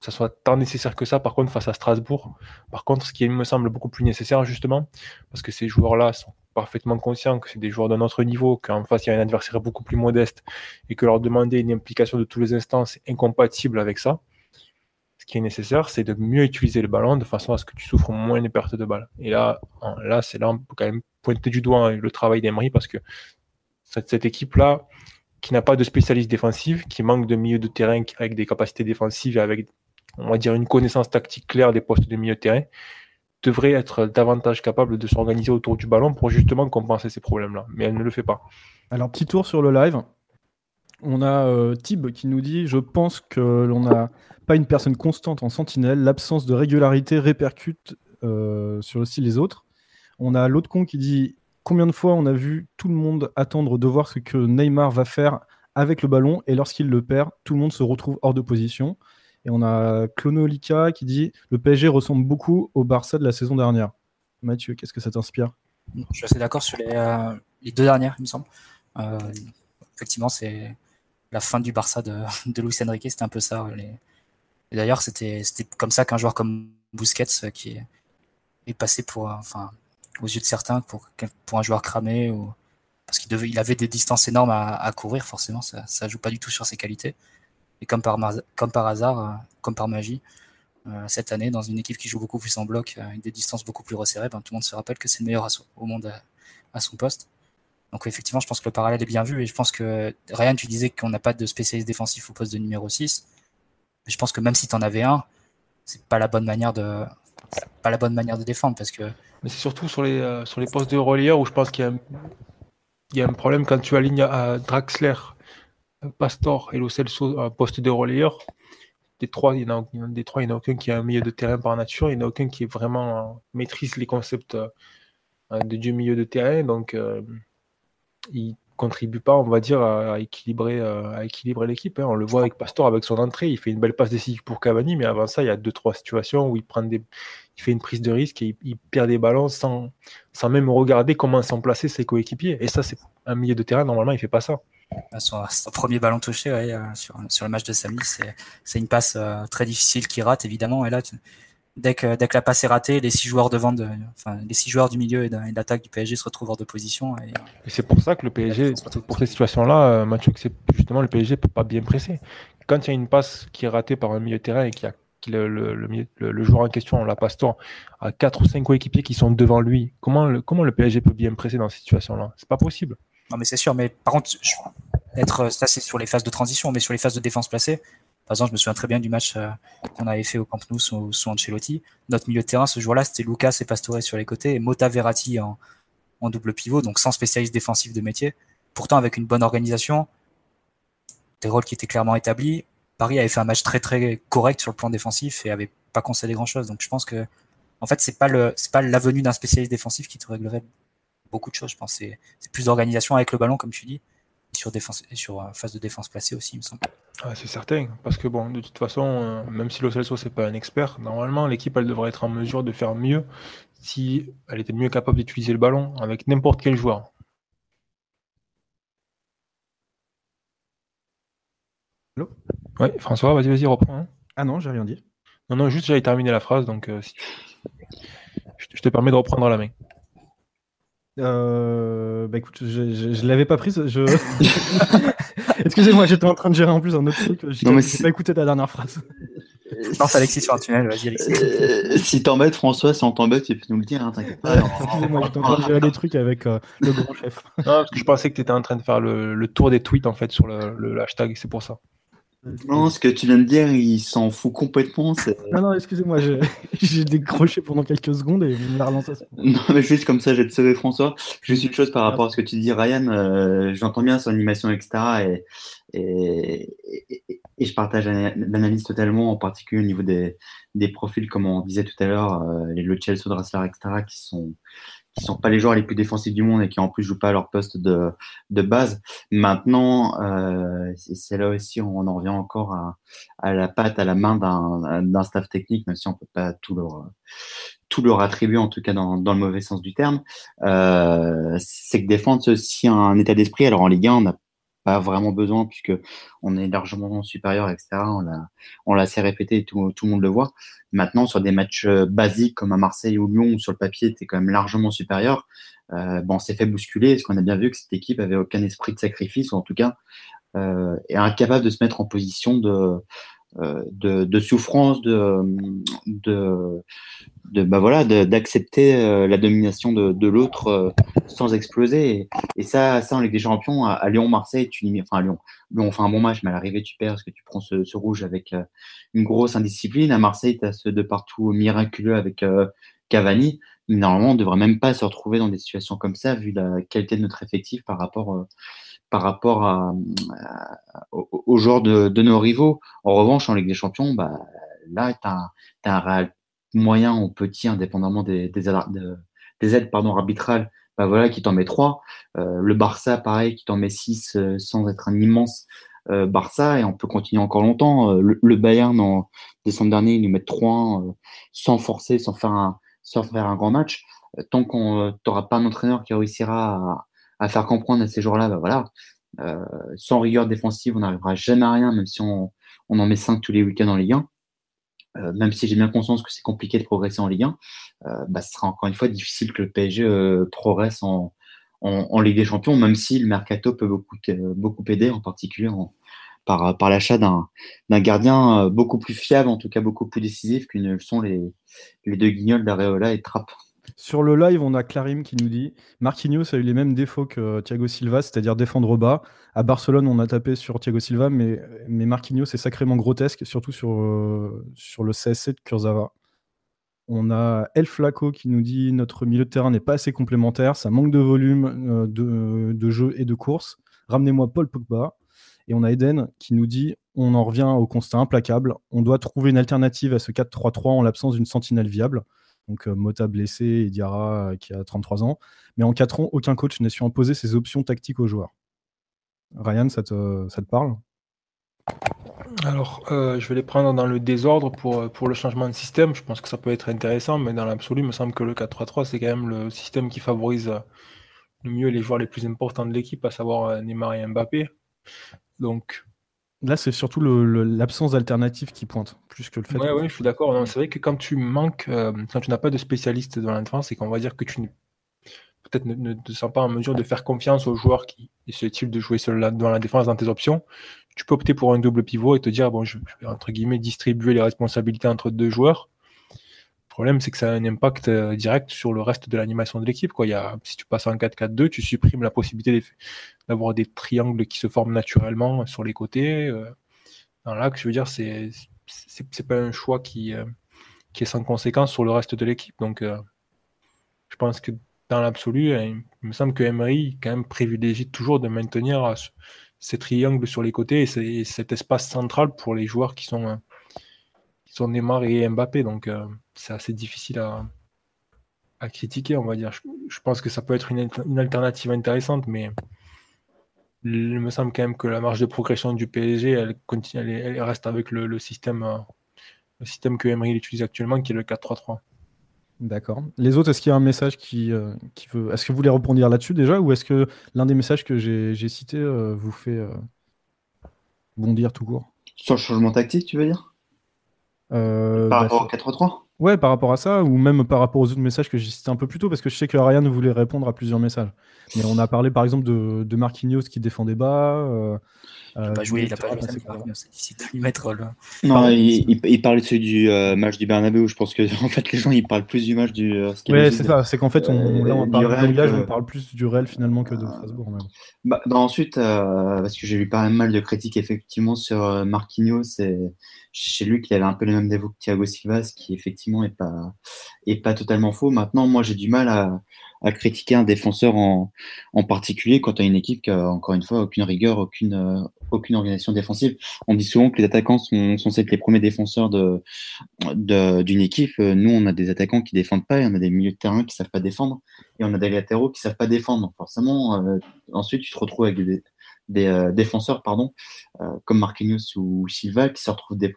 ça soit tant nécessaire que ça, par contre, face à Strasbourg. Par contre, ce qui me semble beaucoup plus nécessaire, justement, parce que ces joueurs-là sont parfaitement conscients que c'est des joueurs d'un autre niveau, qu'en face, il y a un adversaire beaucoup plus modeste, et que leur demander une implication de tous les instants, c'est incompatible avec ça ce qui est nécessaire, c'est de mieux utiliser le ballon de façon à ce que tu souffres moins des pertes de balles. Et là, là c'est là on peut quand même pointer du doigt le travail d'Emery parce que cette, équipe-là, qui n'a pas de spécialiste défensif, qui manque de milieu de terrain avec des capacités défensives et avec, on va dire, une connaissance tactique claire des postes de milieu de terrain, devrait être davantage capable de s'organiser autour du ballon pour justement compenser ces problèmes-là. Mais elle ne le fait pas. Alors, petit tour sur le live. On a euh, Tib qui nous dit Je pense que l'on n'a pas une personne constante en sentinelle. L'absence de régularité répercute euh, sur aussi les autres. On a l'autre con qui dit Combien de fois on a vu tout le monde attendre de voir ce que Neymar va faire avec le ballon et lorsqu'il le perd, tout le monde se retrouve hors de position? Et on a Clonolika qui dit Le PSG ressemble beaucoup au Barça de la saison dernière. Mathieu, qu'est-ce que ça t'inspire? Je suis assez d'accord sur les, euh, deux dernières, il me semble. effectivement, c'est la fin du Barça de, Luis Enrique, c'était un peu ça. D'ailleurs, c'était comme ça qu'un joueur comme Busquets, euh, qui est, passé pour, enfin, aux yeux de certains, pour, un joueur cramé, parce qu'il il avait des distances énormes à, courir, forcément, ça ne joue pas du tout sur ses qualités. Et comme par, comme par hasard, euh, comme par magie, euh, cette année, dans une équipe qui joue beaucoup plus en bloc, avec des distances beaucoup plus resserrées, ben, tout le monde se rappelle que c'est le meilleur au monde à son poste. Donc effectivement, je pense que le parallèle est bien vu et je pense que Ryan, tu disais qu'on n'a pas de spécialiste défensif au poste de numéro 6. Mais je pense que même si tu en avais un, c'est pas la bonne manière de pas la bonne manière de défendre parce que mais c'est surtout sur les euh, sur les postes de relayeur où je pense qu'il y a un problème quand tu alignes à Draxler, Pastor et Lo Celso poste de relayeur. Des trois, il y en n'y en a aucun qui a un milieu de terrain par nature, il n'y en a aucun qui est vraiment euh, maîtrise les concepts euh, un des deux milieux de terrain, donc euh, il contribue pas, on va dire, à, équilibrer, euh, à équilibrer l'équipe. Hein. On le voit avec Pastor avec son entrée, il fait une belle passe décisive pour Cavani, mais avant ça, il y a deux trois situations où il prend des, il fait une prise de risque et il, perd des ballons sans, sans même regarder comment sont placés ses coéquipiers. Et ça, c'est un milieu de terrain. Normalement, il fait pas ça. Son, premier ballon touché euh, sur, sur, le match de samedi, c'est une passe très difficile qui rate évidemment. Et là, dès que, dès que la passe est ratée, les six joueurs devant, de, enfin, les six joueurs du milieu et d'attaque du PSG se retrouvent hors de position. Et, c'est pour ça que le PSG, pour ces situations-là, euh, Mathieu, c'est justement le PSG peut pas bien presser. Quand il y a une passe qui est ratée par un milieu de terrain et qu'il y a le, le, le, joueur en question, la passe temps, à quatre ou cinq coéquipiers qui sont devant lui, comment le, comment le PSG peut bien presser dans ces situations-là C'est pas possible. Non, mais c'est sûr. Mais par contre, être, ça c'est sur les phases de transition, mais sur les phases de défense placée, par exemple, je me souviens très bien du match euh, qu'on avait fait au Camp Nou sous, sous, Ancelotti. Notre milieu de terrain ce jour-là, c'était Lucas et Pastore sur les côtés et Mota Verratti en, en, double pivot, donc sans spécialiste défensif de métier. Pourtant, avec une bonne organisation, des rôles qui étaient clairement établis, Paris avait fait un match très très correct sur le plan défensif et avait pas concédé grand-chose. Donc je pense que, en fait, c'est pas le, c'est pas la venue d'un spécialiste défensif qui te réglerait beaucoup de choses. Je pense c'est, plus d'organisation avec le ballon, comme tu dis, sur défense et sur euh, phase de défense placée aussi, il me semble. Ah, c'est certain, parce que bon, de toute façon, euh, même si Lo Celso c'est pas un expert, normalement l'équipe elle devrait être en mesure de faire mieux si elle était mieux capable d'utiliser le ballon avec n'importe quel joueur. Allô? Ouais, François, vas-y, vas-y, reprends. Hein. Ah non, j'ai rien dit. Non, non, juste j'avais terminé la phrase, donc euh, je te permets de reprendre la main. Euh, bah écoute, je, je, l'avais pas prise. Je... Excusez-moi, j'étais en train de gérer en plus un autre truc. Je n'ai pas écouté ta dernière phrase. Non, c'est Alexis sur un tunnel, vas-y Alexis. Euh, si t'embêtes François, si on t'embête, tu peux nous le dire, hein, t'inquiète pas. Excusez-moi, j'étais en train de gérer des trucs avec euh, le grand chef. Non, parce que je pensais que tu étais en train de faire le, le, tour des tweets en fait sur le, le hashtag, c'est pour ça. Non, ce que tu viens de dire, il s'en fout complètement. Non, non, excusez-moi, j'ai décroché pendant quelques secondes et vous me relancé. Non, mais juste comme ça, j'ai te sauvé François. Juste une chose par rapport à ce que tu dis, Ryan. Euh, j'entends bien son animation, etc. Et, et, et, je partage l'analyse totalement, en particulier au niveau des, des profils, comme on disait tout à l'heure, euh, les Le Chelsea, Drassler, etc., qui sont qui sont pas les joueurs les plus défensifs du monde et qui en plus jouent pas à leur poste de, de base. Maintenant, euh, c'est là aussi on en revient encore à, à la patte, à la main d'un staff technique, même si on peut pas tout leur tout leur attribuer, en tout cas dans, dans le mauvais sens du terme. Euh, c'est que défendre, c'est aussi un état d'esprit. Alors en Ligue 1, on n'a pas vraiment besoin puisque on est largement supérieur, etc. On l'a, on l'a assez répété tout, tout, le monde le voit. Maintenant, sur des matchs euh, basiques comme à Marseille ou Lyon, où sur le papier, tu es quand même largement supérieur, euh, bon, on s'est fait bousculer parce qu'on a bien vu que cette équipe avait aucun esprit de sacrifice, ou en tout cas, euh, est incapable de se mettre en position de, de, de, souffrance, de, de, bah voilà, d'accepter euh, la domination de, l'autre euh, sans exploser. Et, ça, ça en Ligue des Champions, à, Lyon-Marseille, tu enfin à Lyon, on fait un bon match, mais à l'arrivée, tu perds parce que tu prends ce, rouge avec une grosse indiscipline. À Marseille, tu as ce de partout miraculeux avec Cavani. Normalement, on ne devrait même pas se retrouver dans des situations comme ça, vu la qualité de notre effectif par rapport par rapport à, au, genre de, nos rivaux. En revanche, en Ligue des Champions, bah, là, tu as, un réel moyen ou petit, indépendamment des, des, des aides pardon, arbitrales, bah, voilà, qui t'en met trois. Euh, le Barça, pareil, qui t'en met six euh, sans être un immense euh, Barça, et on peut continuer encore longtemps. Le, Bayern, en décembre dernier, ils nous mettent trois sans forcer, sans faire un, sans faire un grand match. tant qu'on n'aura pas un entraîneur qui réussira à, à faire comprendre à ces joueurs-là, bah voilà, euh, sans rigueur défensive, on n'arrivera jamais à rien, même si on, on en met 5 tous les week-ends en Ligue 1. Euh, même si j'ai bien conscience que c'est compliqué de progresser en Ligue 1, euh, bah, ce sera encore une fois difficile que le PSG euh, progresse en, en, Ligue des Champions, même si le mercato peut beaucoup, beaucoup aider, en particulier en, par, par l'achat d'un gardien beaucoup plus fiable, en tout cas beaucoup plus décisif que ne le sont les, les deux guignols d'Areola et Trapp. Sur le live, on a Clarim qui nous dit Marquinhos a eu les mêmes défauts que Thiago Silva, c'est-à-dire défendre bas. À Barcelone, on a tapé sur Thiago Silva, mais, mais Marquinhos est sacrément grotesque, surtout sur, euh, le CSC de Kurzawa. On a El Flaco qui nous dit Notre milieu de terrain n'est pas assez complémentaire, ça manque de volume euh, de, de, jeu et de course. Ramenez-moi Paul Pogba. Et on a Eden qui nous dit On en revient au constat implacable. On doit trouver une alternative à ce 4-3-3 en l'absence d'une sentinelle viable. Donc Mota blessé et Diarra qui a 33 ans. Mais en 4 ans, aucun coach n'a su imposer ses options tactiques aux joueurs. Ryan, ça te, parle? Alors, euh, je vais les prendre dans le désordre pour, euh, pour le changement de système. Je pense que ça peut être intéressant, mais dans l'absolu, il me semble que le 4-3-3, c'est quand même le système qui favorise euh, le mieux les joueurs les plus importants de l'équipe, à savoir Neymar et Mbappé. Donc. Là, c'est surtout l'absence d'alternative qui pointe, plus que le fait. Oui, ouais, je suis d'accord. C'est vrai que quand tu manques, quand tu n'as pas de spécialiste dans la défense, et qu'on va dire que tu peut-être ne, te sens pas en mesure de faire confiance aux joueurs qui essaient de jouer seul dans la défense dans tes options, tu peux opter pour un double pivot et te dire, bon, je, vais entre guillemets distribuer les responsabilités entre deux joueurs. Problème, c'est que ça a un impact euh, direct sur le reste de l'animation de l'équipe. Si tu passes en 4-4-2, tu supprimes la possibilité d'avoir des triangles qui se forment naturellement sur les côtés. Euh, dans l'axe, je veux dire, c'est c'est pas un choix qui, euh, qui est sans conséquence sur le reste de l'équipe. Donc, je pense que dans l'absolu, il me semble que Emery quand même privilégie toujours de maintenir ces triangles sur les côtés et, cet espace central pour les joueurs qui sont, sont Neymar et Mbappé. Donc euh, c'est assez difficile à, critiquer, on va dire. Je, pense que ça peut être une, alternative intéressante, mais il me semble quand même que la marge de progression du PSG, elle, continue, elle, reste avec le, système, euh, le système que Emery utilise actuellement, qui est le 4-3-3. D'accord. Les autres, est-ce qu'il y a un message qui, euh, qui veut. Est-ce que vous voulez rebondir là-dessus déjà ou est-ce que l'un des messages que j'ai cités euh, vous fait euh, bondir tout court? Sur le changement tactique, tu veux dire? Par bah, rapport au 4-3 Ouais, par rapport à ça, ou même par rapport aux autres messages que j'ai cités un peu plus tôt, parce que je sais que Ryan voulait répondre à plusieurs messages. Mais on a parlé par exemple de, de Marquinhos qui défendait bas, euh, pas joué, il a pas joué samedi, mettre là. Non, il, il, parlait de celui du euh, match du Bernabeu. Je pense que en fait les gens ils parlent plus du match du. Euh, ouais, c'est ça. C'est qu'en fait on, là, on parle on plus du réel finalement que de Strasbourg. Bah, ensuite, parce que j'ai lu pas mal de critiques effectivement sur Marquinhos, c'est chez lui qu'il avait un peu les mêmes défauts que Thiago Silva, ce qui effectivement est pas est pas totalement faux. Maintenant, moi j'ai du mal à critiquer un défenseur en, en particulier quand tu as une équipe qui a, encore une fois, aucune rigueur, aucune, euh, aucune organisation défensive. On dit souvent que les attaquants sont censés être les premiers défenseurs d'une équipe. Nous, on a des attaquants qui défendent pas, et on a des milieux de terrain qui savent pas défendre, et on a des latéraux qui savent pas défendre. Forcément, euh, ensuite, tu te retrouves avec des, des euh, défenseurs pardon, comme Marquinhos ou Silva qui se retrouvent des,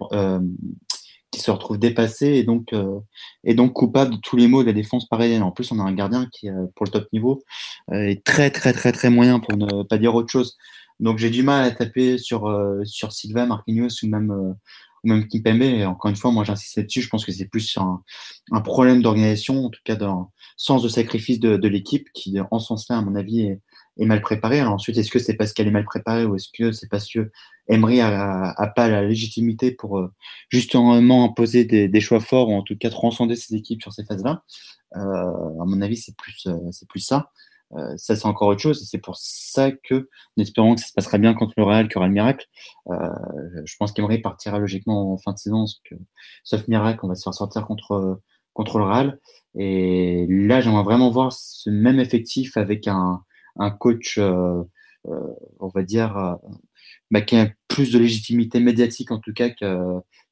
qui se retrouve dépassé et donc, euh, et donc coupable de tous les maux de la défense parisienne. En plus, on a un gardien qui, euh, pour le top niveau, euh, est très, très, très, très moyen pour ne pas dire autre chose. Donc, j'ai du mal à taper sur, sur Silva, Marquinhos ou même, ou même Kimpembe. Et encore une fois, moi, j'insiste là-dessus. Je pense que c'est plus un, un problème d'organisation, en tout cas d'un sens de sacrifice de, de l'équipe qui, en ce sens-là, à mon avis, est, est mal préparée. Alors ensuite, est-ce que c'est parce qu'elle est mal préparée ou est-ce que c'est parce que Emery a, pas la légitimité pour euh, justement imposer des, choix forts ou en tout cas transcender ses équipes sur ces phases-là? Euh, À mon avis, c'est plus, euh, c'est plus ça. ça, c'est encore autre chose. Et c'est pour ça que, en espérant que ça se passera bien contre le Real, qu'il y aura le miracle, je pense qu'Emery partira logiquement en fin de saison. Sauf miracle, on va se faire sortir contre, contre le Real. Et là, j'aimerais vraiment voir ce même effectif avec un, un coach, euh, euh, on va dire, euh, bah, qui a plus de légitimité médiatique en tout cas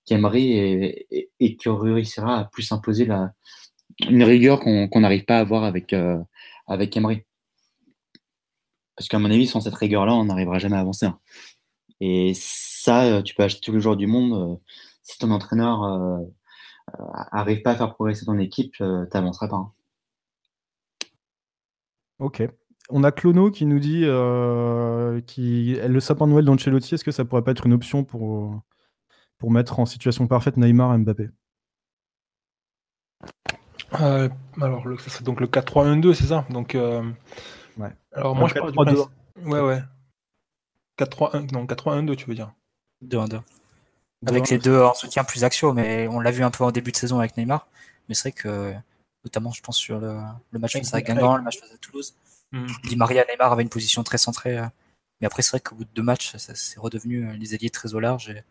qu'Emery et, qui réussira à plus imposer la, une rigueur qu'on n'arrive pas à avoir avec, Emery. Parce qu'à mon avis, sans cette rigueur-là, on n'arrivera jamais à avancer. Hein. Et ça, tu peux acheter tous les jours du monde. si ton entraîneur n'arrive pas à faire progresser ton équipe, tu n'avanceras pas. Hein. Ok. On a Clono qui nous dit euh, qui, le sapin de Noël d'Ancelotti, est-ce que ça pourrait pas être une option pour, pour mettre en situation parfaite Neymar et Mbappé? Euh, Alors, c'est donc le 4-3-1-2, c'est ça? Donc, euh, ouais. Alors, moi, je parle du principe... Ouais, ouais. 4-3-1, non, 4-3-1-2, tu veux dire 2-1-2. Avec les deux en soutien plus axiaux, mais on l'a vu un peu en début de saison avec Neymar. Mais c'est vrai que, notamment, je pense sur le, le match face à Guingamp, le match face à Toulouse, Mm. Di Maria Neymar avait une position très centrée. Euh. Mais après, c'est vrai qu'au bout de deux matchs, ça, c'est redevenu euh, les alliés très au large. Et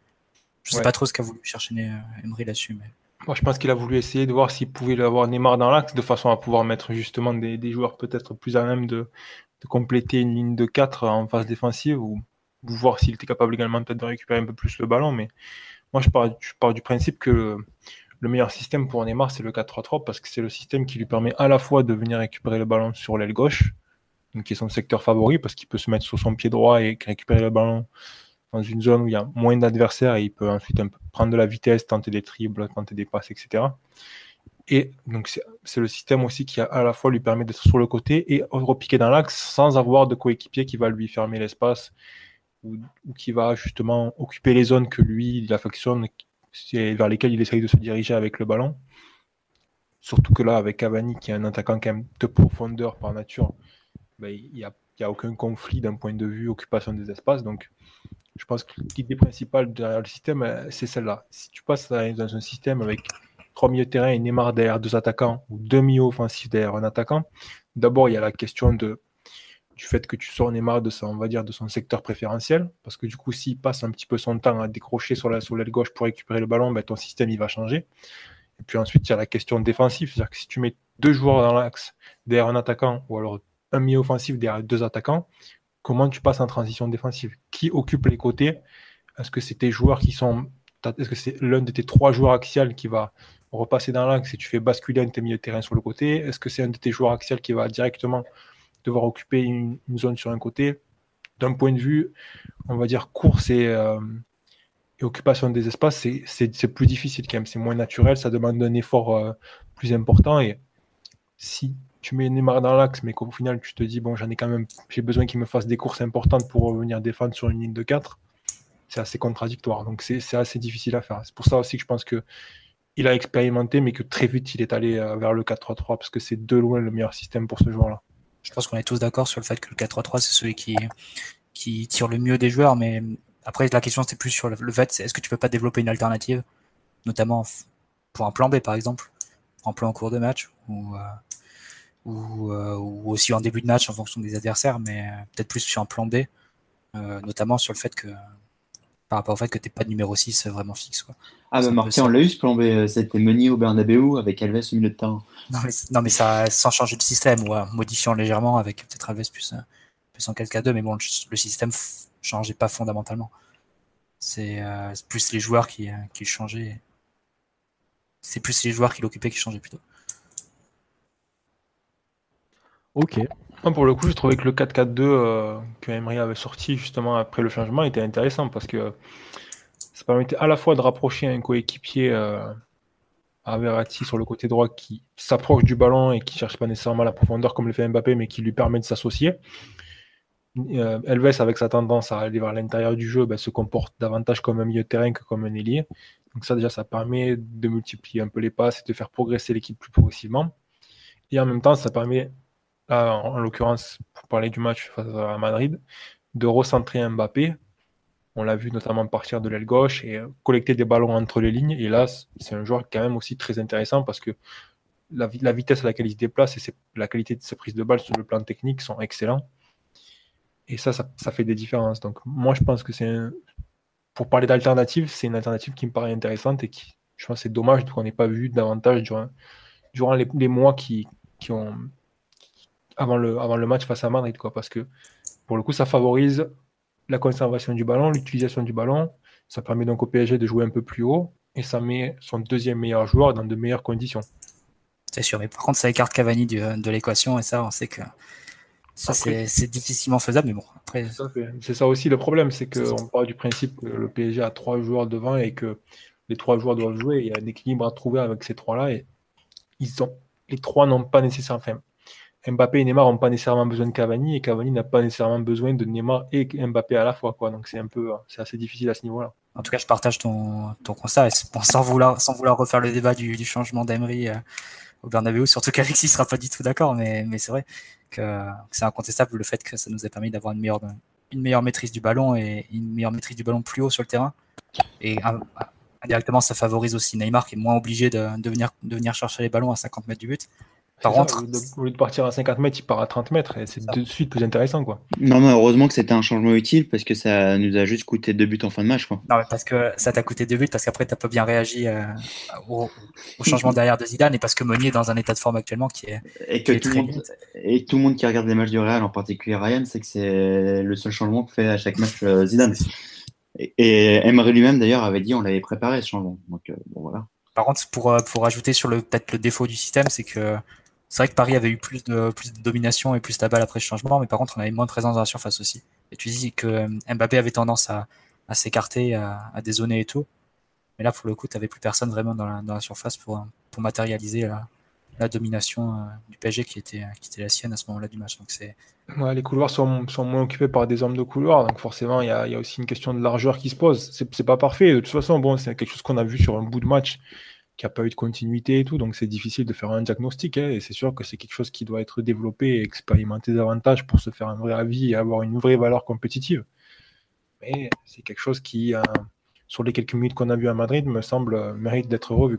je sais pas trop ce qu'a voulu chercher euh, Emery là-dessus. Mais... Moi, je pense qu'il a voulu essayer de voir s'il pouvait avoir Neymar dans l'axe de façon à pouvoir mettre justement des, joueurs peut-être plus à même de, compléter une ligne de 4 en phase défensive ou, voir s'il était capable également peut-être de récupérer un peu plus le ballon. Mais moi, je pars, je pars du principe que le, le meilleur système pour Neymar, c'est le 4-3-3 parce que c'est le système qui lui permet à la fois de venir récupérer le ballon sur l'aile gauche, qui est son secteur favori parce qu'il peut se mettre sur son pied droit et récupérer le ballon dans une zone où il y a moins d'adversaires et il peut ensuite prendre de la vitesse, tenter des dribbles, tenter des passes, etc. Et donc c'est le système aussi qui à la fois lui permet d'être sur le côté et repiquer dans l'axe sans avoir de coéquipier qui va lui fermer l'espace ou, qui va justement occuper les zones que lui il affectionne vers lesquelles il essaye de se diriger avec le ballon. Surtout que là, avec Cavani, qui est un attaquant quand même de profondeur par nature, ben, il n'y a, aucun conflit d'un point de vue occupation des espaces. Donc, je pense que l'idée principale derrière le système, euh, c'est celle-là. Si tu passes dans un système avec trois milieux de terrain et Neymar derrière deux attaquants, ou deux milieux offensifs derrière un attaquant, d'abord, il y a la question du fait que tu sors Neymar de son, on va dire, de son secteur préférentiel, parce que du coup, s'il passe un petit peu son temps à décrocher sur la sur l'aile gauche pour récupérer le ballon, ben, ton système il va changer. Et puis ensuite, il y a la question défensive, c'est-à-dire que si tu mets deux joueurs dans l'axe derrière un attaquant, ou alors un milieu offensif derrière deux attaquants, comment tu passes en transition défensive? Qui occupe les côtés? Est-ce que c'est tes joueurs qui sont. Est-ce que c'est l'un de tes trois joueurs axiales qui va repasser dans l'axe et tu fais basculer un de tes milieux de terrain sur le côté? Est-ce que c'est un de tes joueurs axiales qui va directement devoir occuper une, zone sur un côté? D'un point de vue, on va dire, course et, euh, occupation des espaces, c'est plus difficile quand même, c'est moins naturel, ça demande un effort euh, plus important. Et si tu mets Neymar dans l'axe, mais qu'au final tu te dis, bon, j'en ai quand même, j'ai besoin qu'il me fasse des courses importantes pour revenir défendre sur une ligne de 4, c'est assez contradictoire. Donc c'est assez difficile à faire. C'est pour ça aussi que je pense que il a expérimenté, mais que très vite il est allé euh, vers le 4-3-3 parce que c'est de loin le meilleur système pour ce joueur-là je pense qu'on est tous d'accord sur le fait que le 4-3-3, c'est celui qui, qui tire le mieux des joueurs. Mais après, la question, c'est plus sur le, fait, est-ce que tu peux pas développer une alternative, notamment pour un plan B, par exemple, en plan en cours de match, euh, euh, ou, aussi en début de match en fonction des adversaires, mais peut-être plus sur un plan B, euh, notamment sur le fait que par rapport au fait que tu n'es pas de numéro 6 vraiment fixe. Quoi. Ah, bah, Martin, on l'a eu ce plan B. C'était Meunier au Bernabeu avec Alves au milieu de temps. Non, mais, ça, sans changer de système ou en modifiant légèrement avec peut-être Alves plus, euh, plus en 4K2. Mais bon, le, système changeait pas fondamentalement. C'est euh, plus les joueurs qui, euh, qui changeaient. C'est plus les joueurs qui l'occupaient qui changeaient plutôt. Ok. pour le coup, je trouvais que le 4-4-2 que Emery avait sorti justement après le changement était intéressant parce que ça permettait à la fois de rapprocher un coéquipier euh, à Verratti sur le côté droit qui s'approche du ballon et qui cherche pas nécessairement la profondeur comme le fait Mbappé, mais qui lui permet de s'associer. Euh, Elves, avec sa tendance à aller vers l'intérieur du jeu, ben, se comporte davantage comme un milieu de terrain que comme un ailier. Donc ça, déjà, ça permet de multiplier un peu les passes et de faire progresser l'équipe plus progressivement. Et en même temps, ça permet, en l'occurrence, pour parler du match face à Madrid, de recentrer Mbappé on l'a vu notamment partir de l'aile gauche et euh, collecter des ballons entre les lignes. Et là, c'est un joueur quand même aussi très intéressant parce que la, vitesse à laquelle il se déplace et la qualité de ses prises de balles sur le plan technique sont excellents. Et ça, ça, fait des différences. Donc moi, je pense que c'est pour parler d'alternative, c'est une alternative qui me paraît intéressante et qui, je pense, c'est dommage qu'on n'ait pas vu davantage durant, les, mois qui ont avant le, avant le match face à Madrid, quoi, parce que pour le coup, ça favorise la conservation du ballon, l'utilisation du ballon. Ça permet donc au PSG de jouer un peu plus haut et ça met son deuxième meilleur joueur dans de meilleures conditions. C'est sûr, mais par contre, ça écarte Cavani de l'équation et ça, on sait que ça, c'est difficilement faisable, mais bon, après. C'est ça aussi le problème, c'est qu'on part du principe que le PSG a trois joueurs devant et que les trois joueurs doivent jouer. Il y a un équilibre à trouver avec ces trois-là et ils ont, les trois n'ont pas nécessairement. Enfin, Mbappé et Neymar n'ont pas nécessairement besoin de Cavani et Cavani n'a pas nécessairement besoin de Neymar et Mbappé à la fois. Quoi. Donc c'est un peu c'est assez difficile à ce niveau-là. En tout cas, je partage ton, ton constat sans, vouloir, sans vouloir refaire le débat du, changement d'Emery euh, au Bernabeu, surtout qu'Alexis ne sera pas du tout d'accord, mais, mais c'est vrai que, c'est incontestable le fait que ça nous a permis d'avoir une meilleure, une meilleure maîtrise du ballon et une meilleure maîtrise du ballon plus haut sur le terrain. Et ah, ah, indirectement, ça favorise aussi Neymar qui est moins obligé de, venir, de venir chercher les ballons à 50 mètres du but. Par contre, au lieu de partir à 50 mètres, il part à 30 mètres et c'est de suite plus intéressant. Quoi. Non, mais heureusement que c'était un changement utile parce que ça nous a juste coûté deux buts en fin de match. Quoi. Non, mais parce que ça t'a coûté deux buts parce qu'après, tu n'as pas bien réagi euh, au, changement derrière de Zidane et parce que Meunier est dans un état de forme actuellement qui est. Et que tout, le monde, et tout le monde qui regarde les matchs du Real, en particulier Ryan, c'est que c'est le seul changement que fait à chaque match euh, Zidane. Et, et Emery lui-même, d'ailleurs, avait dit on l'avait préparé ce changement. Donc, euh, bon, voilà. Par contre, pour, pour ajouter sur le peut-être le défaut du système, c'est que c'est vrai que Paris avait eu plus de, domination et plus de balle après le changement, mais par contre, on avait moins de présence dans la surface aussi. Et tu dis que euh, Mbappé avait tendance à, s'écarter, à, à dézoner et tout. Mais là, pour le coup, tu n'avais plus personne vraiment dans la, surface pour, pour matérialiser la, domination euh, du PSG qui était, qui était la sienne à ce moment-là du match. Les couloirs sont, moins occupés par des hommes de couloir, donc forcément, il y a, il y a aussi une question de largeur qui se pose. C'est c'est pas parfait. De toute façon, bon, c'est quelque chose qu'on a vu sur un bout de match qui n'a pas eu de continuité et tout, donc c'est difficile de faire un diagnostic. hein, et c'est sûr que c'est quelque chose qui doit être développé et expérimenté davantage pour se faire un vrai avis et avoir une vraie valeur compétitive. Mais c'est quelque chose qui, euh, sur les quelques minutes qu'on a vu à Madrid, me semble euh, mérite d'être revu.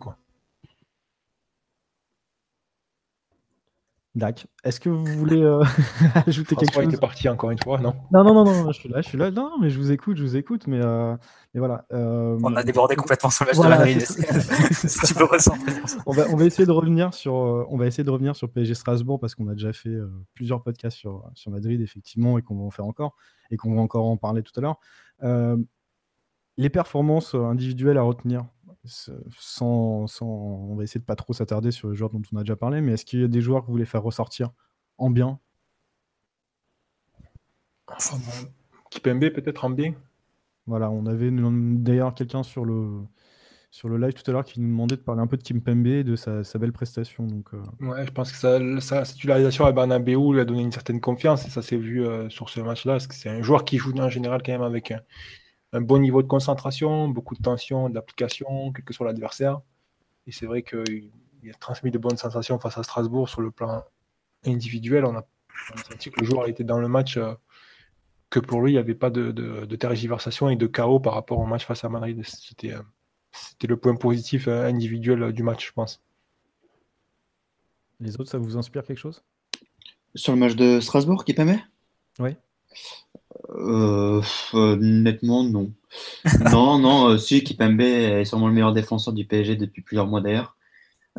Dac. Est-ce que vous voulez euh, ajouter quelque chose était parti encore une fois, non? Non, non, non, non, je suis là, je suis là. Non, mais je vous écoute, je vous écoute, mais, euh, mais voilà. euh, on a débordé complètement sur le match Voilà, de Madrid. Si tu peux recentrer. on va, on va essayer de revenir sur, euh, on va essayer de revenir sur PSG Strasbourg parce qu'on a déjà fait euh, plusieurs podcasts sur, sur Madrid effectivement et qu'on va en faire encore et qu'on va encore en parler tout à l'heure. Euh, les performances individuelles à retenir, sans, sans, on va essayer de pas trop s'attarder sur les joueurs dont on a déjà parlé, mais est-ce qu'il y a des joueurs que vous voulez faire ressortir en bien? Kipembe peut-être en bien Voilà, on avait d'ailleurs quelqu'un sur le sur le live tout à l'heure qui nous demandait de parler un peu de Kim Pembe et de sa, sa belle prestation. Donc, euh, Ouais, je pense que sa titularisation à Bernabeu lui a donné une certaine confiance et ça s'est vu euh, sur ce match-là. Parce que c'est un joueur qui joue en général quand même avec un, un bon niveau de concentration, beaucoup de tension, d'application, quel que soit l'adversaire. Et c'est vrai qu'il il a transmis de bonnes sensations face à Strasbourg sur le plan individuel. On a, on a senti que le joueur était dans le match, euh, que pour lui, il n'y avait pas de, de, de tergiversation et de chaos par rapport au match face à Madrid. C'était euh, c'était le point positif euh, individuel euh, du match, je pense. les autres, ça vous inspire quelque chose? Sur le match de Strasbourg, qui permet? Oui. Euh, euh, nettement, non. non, non, euh, si, Kipembe est sûrement le meilleur défenseur du PSG depuis plusieurs mois d'ailleurs.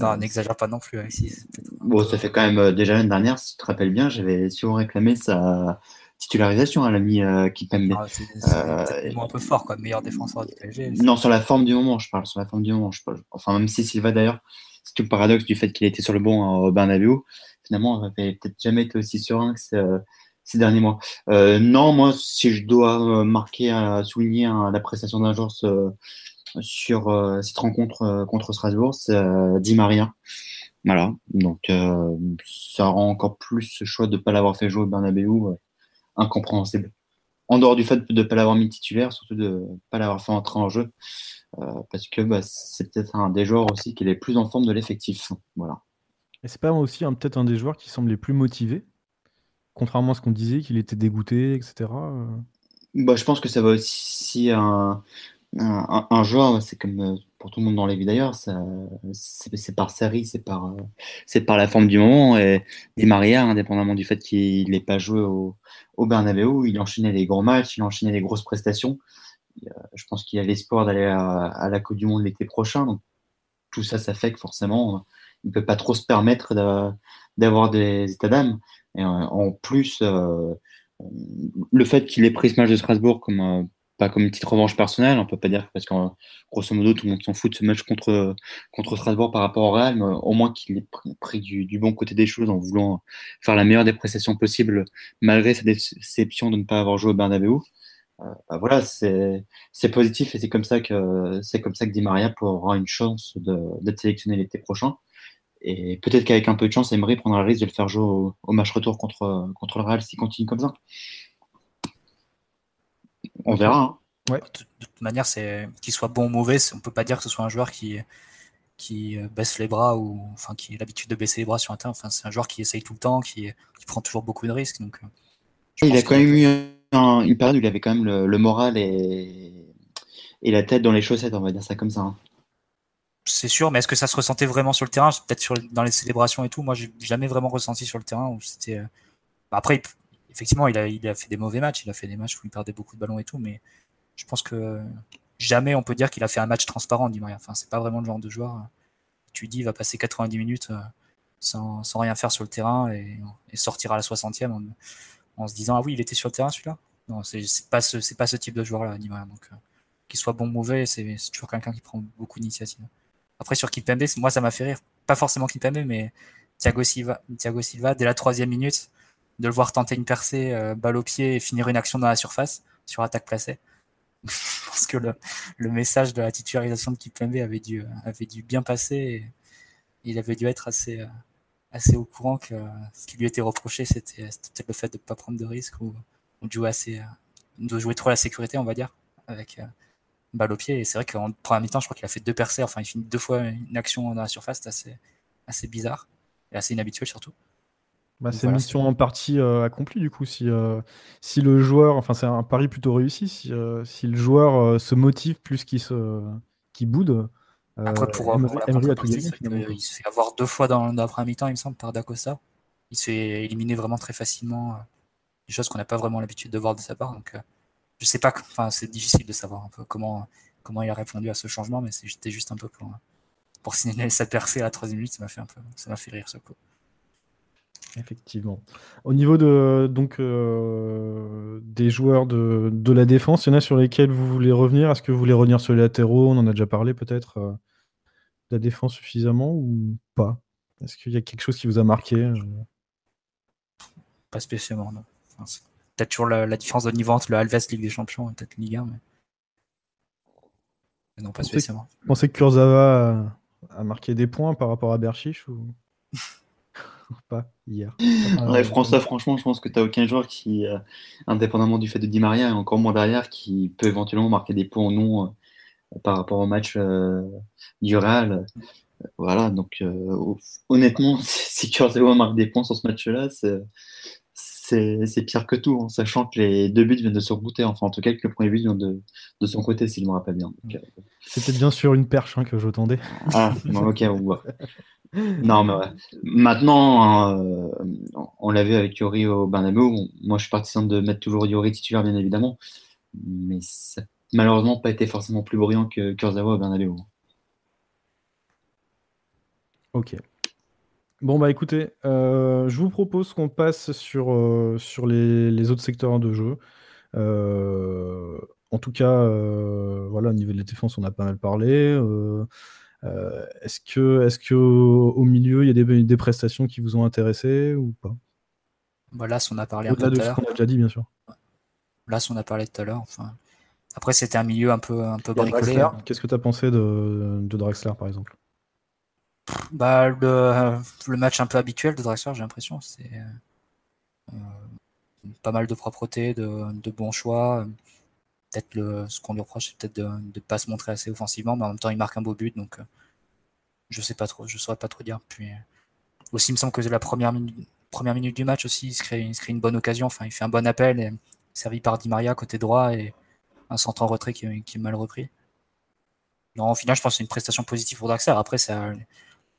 Non, n'exagère pas non plus, Alexis. Bon, ça fait quand même euh, déjà l'année dernière, si tu te rappelles bien, j'avais souvent réclamé sa titularisation à l'ami euh, Kipembe. Ah, c'est Euh, un peu fort, quoi. Meilleur défenseur du PSG. Non, sur la forme du moment, je parle, sur la forme du moment. Je parle. Enfin, même si Silva d'ailleurs, c'est tout le paradoxe du fait qu'il était sur le bon euh, au Bernabeu, finalement, on n'avait peut-être jamais été aussi serein que ces, derniers mois. Euh, non, moi, si je dois euh, marquer, euh, souligner hein, la prestation euh, sur cette rencontre contre Strasbourg, c'est Di Maria. Voilà, donc ça rend encore plus ce choix de ne pas l'avoir fait jouer au Bernabeu incompréhensible. En dehors du fait de ne pas l'avoir mis titulaire, surtout de ne pas l'avoir fait entrer en jeu, parce que bah, c'est peut-être un des joueurs aussi qui est le plus en forme de l'effectif. Voilà. Et c'est pas aussi un- peut-être un des joueurs qui semble les plus motivés, contrairement à ce qu'on disait, qu'il était dégoûté, etc. euh. Bah, je pense que ça va aussi un, un, c'est comme euh, pour tout le monde dans les vies d'ailleurs, c'est par série, c'est par, euh, c'est par la forme du moment. Et Di Maria, indépendamment du fait qu'il n'ait pas joué au, au Bernabeu, il enchaînait les gros matchs, il enchaînait les grosses prestations. Je pense qu'il a l'espoir d'aller à, à la Coupe du Monde l'été prochain. Donc, tout ça, ça fait que forcément, il ne peut pas trop se permettre d'a- d'avoir des états d'âme. Et euh, en plus, euh, le fait qu'il ait pris ce match de Strasbourg comme euh, pas comme une petite revanche personnelle, on peut pas dire parce qu'en grosso modo tout le monde s'en fout de ce match contre contre Strasbourg par rapport au Real, mais au moins qu'il ait pris, du, bon côté des choses en voulant faire la meilleure des prestations possibles malgré sa déception de ne pas avoir joué au Bernabeu. Euh, bah voilà, c'est c'est positif et c'est comme ça que c'est comme ça que Di Maria aura une chance de- d'être sélectionné l'été prochain. Et peut-être qu'avec un peu de chance, Emery prendra le risque de le faire jouer au, au match retour contre, contre le Real s'il continue comme ça. On verra. hein. De, de toute manière, c'est qu'il soit bon ou mauvais, on peut pas dire que ce soit un joueur qui qui euh, baisse les bras ou enfin qui a l'habitude de baisser les bras sur un terrain. Enfin, c'est un joueur qui essaye tout le temps, qui, qui prend toujours beaucoup de risques. Donc, euh, Il a quand que- même eu un- une période où il avait quand même le, moral et, la tête dans les chaussettes, on va dire ça comme ça. hein. C'est sûr, mais est-ce que ça se ressentait vraiment sur le terrain? Peut-être dans les célébrations et tout. Moi, j'ai jamais vraiment ressenti sur le terrain où c'était. euh, bah, Après, effectivement, il a, fait des mauvais matchs. Il a fait des matchs où il perdait beaucoup de ballons et tout, mais je pense que jamais on peut dire qu'il a fait un match transparent, dit Maria. Enfin, c'est pas vraiment le genre de joueur. euh, Tu dis, il va passer 90 minutes euh, sans, sans rien faire sur le terrain et, et sortir à la 60e en, se disant, ah oui, il était sur le terrain celui-là. Non, c'est pas ce, c'est pas ce type de joueur-là, dit Maria. Donc, euh, qu'il soit bon ou mauvais, c'est toujours quelqu'un qui prend beaucoup d'initiatives. Après, sur Kipembe, moi, ça m'a fait rire. Pas forcément Kipembe, mais Thiago Silva, dès la troisième minute, de le voir tenter une percée, euh, balle au pied et finir une action dans la surface sur attaque placée. Je pense que le, message de la titularisation de Kipembe avait dû, avait dû bien passer. Il avait dû être assez, assez au courant que ce qui lui était reproché, c'était peut-être le fait de ne pas prendre de risques ou, de jouer assez, de jouer trop à la sécurité, on va dire, avec balle au pied. Et c'est vrai qu'en première mi-temps, je crois qu'il a fait deux percées, enfin, il finit deux fois une action dans la surface, c'est assez, assez bizarre et assez inhabituel surtout. Bah, c'est une mission en partie euh, accomplie du coup. Si, euh, si le joueur, enfin c'est un pari plutôt réussi, si, euh, si le joueur se motive plus qu'il se, qu'il boude. Après pour, a tout gagné. Il se fait avoir deux fois dans, dans la première mi-temps, il me semble, par Dacosta. Il se fait éliminer vraiment très facilement, des choses qu'on n'a pas vraiment l'habitude de voir de sa part. Donc je sais pas, enfin c'est difficile de savoir un peu comment, comment il a répondu à ce changement, mais c'était juste un peu pour, pour signaler sa percée à la troisième minute, ça m'a fait un peu, ça m'a fait rire ce coup. Effectivement. Au niveau de, donc, euh, des joueurs de, de, la défense, il y en a sur lesquels vous voulez revenir? Est-ce que vous voulez revenir sur les latéraux? On en a déjà parlé peut-être. Euh, de la défense suffisamment ou pas? Est-ce qu'il y a quelque chose qui vous a marqué euh? Pas spécialement, non. peut-être toujours la, différence de niveau entre le Alves Ligue des Champions et peut-être Ligue 1, mais... non, pas spécialement. Vous pensez que Kurzawa a, marqué des points par rapport à Berchiche ou? pas hier. François, franchement, je pense que tu n'as aucun joueur qui, euh, indépendamment du fait de Di Maria et encore moins derrière, qui peut éventuellement marquer des points ou non euh, par rapport au match euh, du Real. Voilà, donc honnêtement, si Kurzawa marque des points sur ce match-là, c'est pire que tout, en sachant que les deux buts viennent de se rebooter. Enfin, en tout cas, que le premier but vient de, de son côté, s'il me rappelle bien. C'était bien sûr une perche hein, que j'attendais. Ah, ok, on voit. Non, mais Maintenant, euh, on l'a vu avec Yori au Bernabeu. Moi, je suis partisan de mettre toujours Yori titulaire, bien évidemment. Mais ça n'a malheureusement pas été forcément plus brillant que Kurzawa au Bernabeu. Ok. Bon, bah écoutez, euh, je vous propose qu'on passe sur, euh, sur les, autres secteurs de jeu. en tout cas, voilà, au niveau de la défense, on a pas mal parlé. Euh, est-ce que, est-ce que au, milieu, il y a des, des, prestations qui vous ont intéressé ou pas? Voilà, on a parlé un peu tout à l'heure. On a déjà dit, bien sûr. Là, on a parlé tout à l'heure. Enfin, après, c'était un milieu un peu, un peu bricolé. Hein. Qu'est-ce que tu as pensé de, de, Drexler, par exemple? Bah, le, le, match un peu habituel de Drexler, j'ai l'impression. C'est euh, pas mal de propreté, de, de bons choix peut-être le, ce qu'on lui reproche, c'est peut-être de ne pas se montrer assez offensivement, mais en même temps, il marque un beau but, donc euh, je sais pas trop, je saurais pas trop dire. Puis euh, aussi, il me semble que la première minute, première minute du match aussi, il se, crée, il crée une bonne occasion, enfin, il fait un bon appel, servi par Di Maria côté droit et un centre en retrait qui, qui est mal repris. Non, au final, je pense que c'est une prestation positive pour Draxler. Après, ça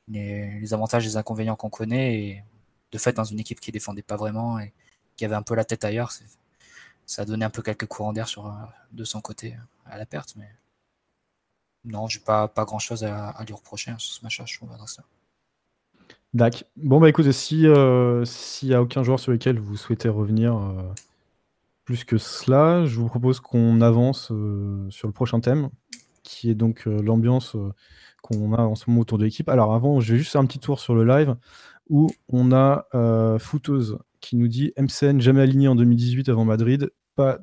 les, les avantages et les inconvénients qu'on connaît, et de fait, dans une équipe qui défendait pas vraiment et qui avait un peu la tête ailleurs, c'est ça a donné un peu quelques courants d'air sur, euh, de son côté à la perte. Mais non, j'ai pas, pas grand chose à, lui reprocher hein, sur ce match je trouve, ça. Dac. Bon, bah écoutez, euh, s'il n'y a aucun joueur sur lequel vous souhaitez revenir euh, plus que cela, je vous propose qu'on avance sur le prochain thème, qui est donc l'ambiance qu'on a en ce moment autour de l'équipe. Alors avant, je vais juste faire un petit tour sur le live où on a Fouteuse qui nous dit MCN jamais aligné en 2018 avant Madrid,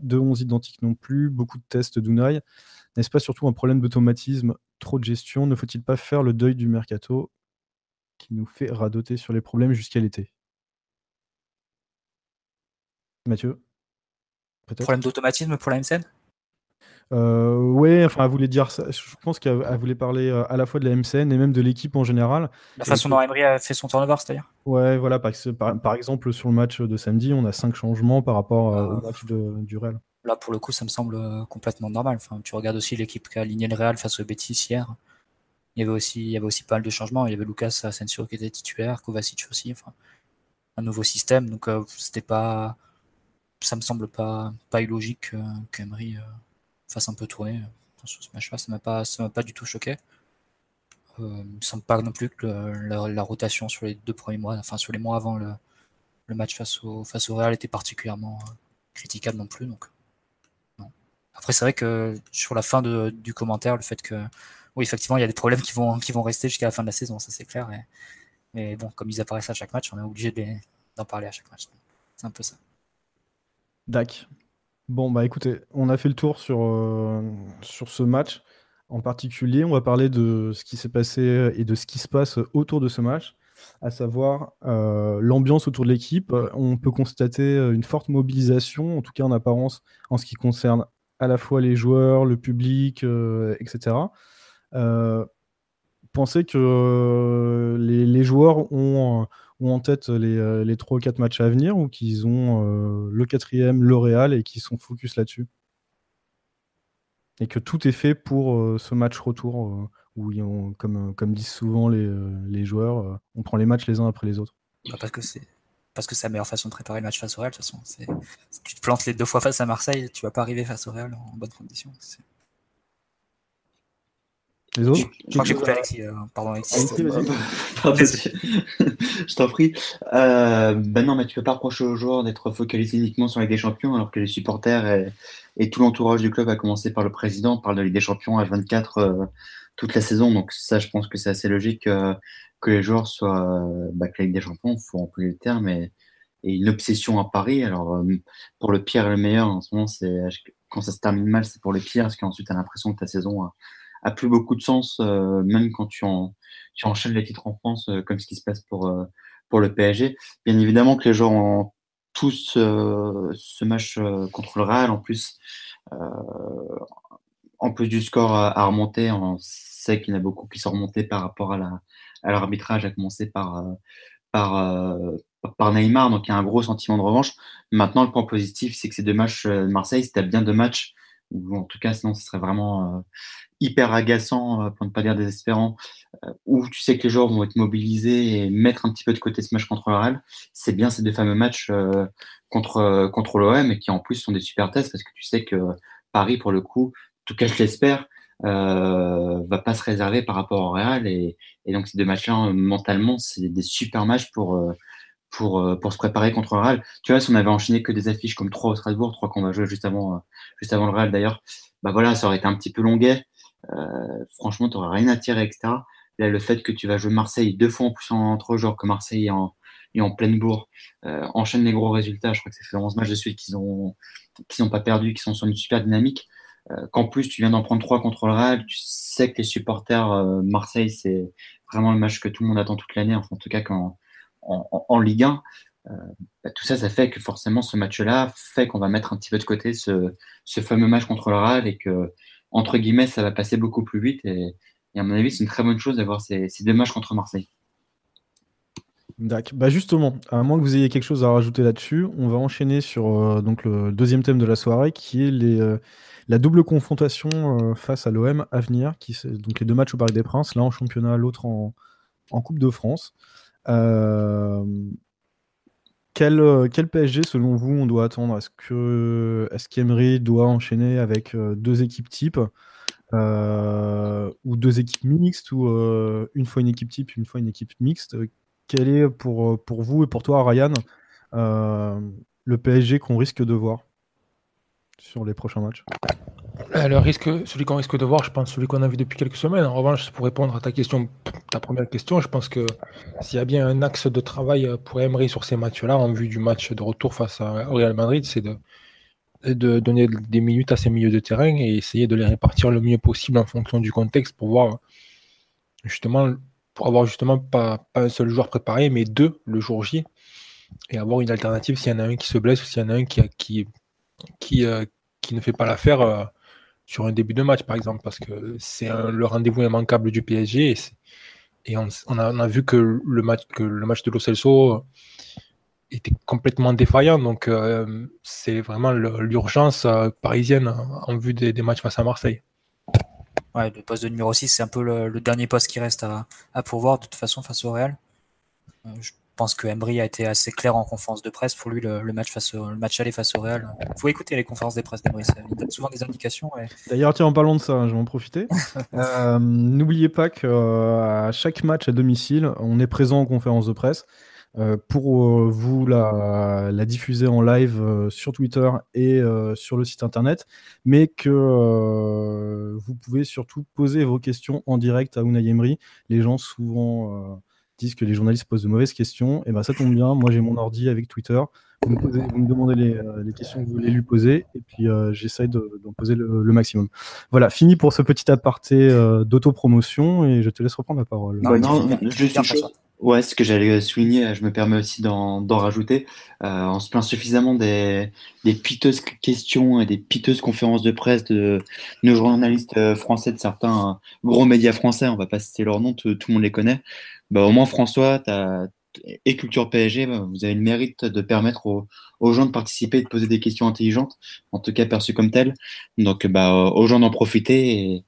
de 11 identiques non plus, beaucoup de tests d'Unai. N'est-ce pas surtout un problème d'automatisme, trop de gestion? Ne faut-il pas faire le deuil du mercato qui nous fait radoter sur les problèmes jusqu'à l'été? Mathieu? Problème d'automatisme pour la euh, ouais, enfin, elle voulait dire ça. Je pense qu'elle voulait parler euh, à la fois de la MCN et même de l'équipe en général. La façon dont Emery a fait son turnover, c'est-à-dire Ouais, voilà. Par, par, exemple, sur le match de samedi, on a cinq changements par rapport euh, au match de, du Real. Là, pour le coup, ça me semble complètement normal. Enfin, tu regardes aussi l'équipe qui a aligné le Real face au Betis hier. Il y avait aussi, il y avait aussi pas mal de changements. Il y avait Lucas Asensio qui était titulaire, Kovacic aussi. Enfin, un nouveau système. Donc, c'était pas, ça me semble pas, pas illogique qu'Emery fasse un peu tourner sur ce match-là. Ça m'a pas, pas du tout choqué. Euh, il me semble pas non plus que la, rotation sur les deux premiers mois, enfin sur les mois avant le, match face au, face au Real était particulièrement euh, critiquable non plus. Donc. Après, c'est vrai que sur la fin de, du commentaire, le fait que oui, effectivement, il y a des problèmes qui vont, qui vont rester jusqu'à la fin de la saison, ça c'est clair. Mais bon, comme ils apparaissent à chaque match, on est obligé d'en parler à chaque match. C'est un peu ça. Dac. Bon, bah écoutez, on a fait le tour sur, euh, sur ce match en particulier. On va parler de ce qui s'est passé et de ce qui se passe autour de ce match, à savoir euh, l'ambiance autour de l'équipe. On peut constater une forte mobilisation, en tout cas en apparence, en ce qui concerne à la fois les joueurs, le public, euh, etc. pensez que les joueurs ont ont en tête les, euh, les 3 ou 4 matchs à venir ou qu'ils ont euh, le quatrième, le Real et qui sont focus là-dessus? Et que tout est fait pour euh, ce match retour où, comme, comme disent souvent les, joueurs, on prend les matchs les uns après les autres. Bah, parce que c'est parce que c'est la meilleure façon de préparer le match face au Real. De toute façon, tu te plantes les deux fois face à Marseille, tu vas pas arriver face au Real en bonne condition. Les autres Je, crois que j'ai coupé Alexis. Euh, pardon, Alexis. je t'en prie. Euh, ben non, mais tu peux pas reprocher aux joueurs d'être focalisés uniquement sur la Ligue des Champions, alors que les supporters et, tout l'entourage du club, à commencer par le président, parlent de Ligue des Champions à 24 euh, toute la saison. Donc ça, je pense que c'est assez logique euh, que les joueurs soient bah, que la Ligue des Champions, il faut employer le terme, et, et, une obsession à Paris. Alors pour le pire et le meilleur, en ce moment, c'est quand ça se termine mal, c'est pour le pire, parce qu'ensuite, tu as l'impression que ta saison a plus beaucoup de sens, euh, même quand tu, en, tu enchaînes les titres en France, euh, comme ce qui se passe pour, euh, pour le PSG. Bien évidemment que les joueurs ont tous ce match contre le Real, en plus, en plus du score à, remonter, on sait qu'il y en a beaucoup qui sont remontés par rapport à l'arbitrage, à, à commencer par, par, par Neymar, donc il y a un gros sentiment de revanche. Maintenant, le point positif, c'est que ces deux matchs de Marseille, c'était bien deux matchs, ou en tout cas, sinon, ce serait vraiment hyper agaçant, euh, pour ne pas dire désespérant, euh, où tu sais que les joueurs vont être mobilisés et mettre un petit peu de côté ce match contre le Real, c'est bien ces deux fameux matchs euh, contre, contre l'OM et qui en plus sont des super tests parce que tu sais que Paris, pour le coup, en tout cas je l'espère, euh, va pas se réserver par rapport au Real. Et, et donc ces deux matchs-là, mentalement, c'est des super matchs pour, pour, pour se préparer contre le Real. Tu vois, si on avait enchaîné que des affiches comme 3 au Strasbourg, 3 qu'on va jouer juste avant, juste avant le Real d'ailleurs, bah voilà, ça aurait été un petit peu longuet. Euh, franchement, tu rien à tirer, etc. Là, le fait que tu vas jouer Marseille deux fois en plus en trois jours que Marseille en, et en pleine bourre, euh, enchaîne les gros résultats. Je crois que ça fait 11 matchs de suite qu'ils n'ont ont pas perdu, qui sont sur une super dynamique. Euh, qu'en plus, tu viens d'en prendre trois contre le Real, tu sais que les supporters Marseille, c'est vraiment le match que tout le monde attend toute l'année, enfin, en tout cas quand, en, Ligue 1. Bah, tout ça, ça fait que forcément ce match-là fait qu'on va mettre un petit peu de côté ce, fameux match contre le Real et que entre guillemets, ça va passer beaucoup plus vite. Et, à mon avis, c'est une très bonne chose d'avoir ces, deux matchs contre Marseille. D'accord. Bah justement, à moins que vous ayez quelque chose à rajouter là-dessus, on va enchaîner sur euh, donc le deuxième thème de la soirée, qui est les, euh, la double confrontation euh, face à l'OM à venir, qui donc les deux matchs au Parc des Princes, l'un en championnat, l'autre en, Coupe de France. Euh, quel, PSG, selon vous, on doit attendre? Est-ce que est qu'Emery doit enchaîner avec euh, deux équipes types euh, ou deux équipes mixtes ou une fois une équipe type, une fois une équipe mixte? Quel est pour, vous et pour toi, Ryan, le PSG qu'on risque de voir sur les prochains matchs? euh, le risque, celui qu'on risque de voir, je pense celui qu'on a vu depuis quelques semaines. En revanche, pour répondre à ta question, ta première question, je pense que s'il y a bien un axe de travail pour Emery sur ces matchs-là, en vue du match de retour face au Real Madrid, c'est de, donner des minutes à ces milieux de terrain et essayer de les répartir le mieux possible en fonction du contexte pour voir justement pour avoir justement pas, un seul joueur préparé, mais deux le jour J, et avoir une alternative s'il y en a un qui se blesse ou s'il y en a un qui, qui, qui, euh, qui ne fait pas l'affaire euh, sur un début de match, par exemple, parce que c'est le rendez-vous immanquable du PSG. Et, on, a, vu que le match, que le match de Lo Celso était complètement défaillant. Donc, euh, c'est vraiment l'urgence euh, parisienne en vue des, matchs face à Marseille. Ouais, le poste de numéro 6, c'est un peu le, dernier poste qui reste à, pourvoir de toute façon face au Real. Je pense que Embry a été assez clair en conférence de presse. Pour lui, le, match, face au, le match aller face au Real. Il faut écouter les conférences de presse d'Embry. Il donne souvent des indications. D'ailleurs, tiens, en parlant de ça, hein, je vais en profiter. Euh, n'oubliez pas qu'à chaque match à domicile, on est présent en conférence de presse. pour vous la, la, diffuser en live sur Twitter et sur le site internet, mais que vous pouvez surtout poser vos questions en direct à Unai Emery. Les gens souvent disent que les journalistes posent de mauvaises questions. Et ben ça tombe bien, moi j'ai mon ordi avec Twitter. Vous me, demandez euh, les, questions que vous voulez lui poser, et puis euh, j'essaye d'en poser le, maximum. Voilà, fini pour ce petit aparté euh, d'autopromotion, et je te laisse reprendre la parole. Non, non, juste Ouais, ce que j'allais souligner, je me permets aussi d'en rajouter. on se plaint suffisamment des, des, piteuses questions et des piteuses conférences de presse de nos journalistes français, de certains gros médias français, on va pas citer leur nom, tout, tout le monde les connaît. Bah, au moins François, tu et Culture PSG, bah, vous avez le mérite de permettre aux, gens de participer et de poser des questions intelligentes, en tout cas perçues comme telles. Donc, bah, aux gens d'en profiter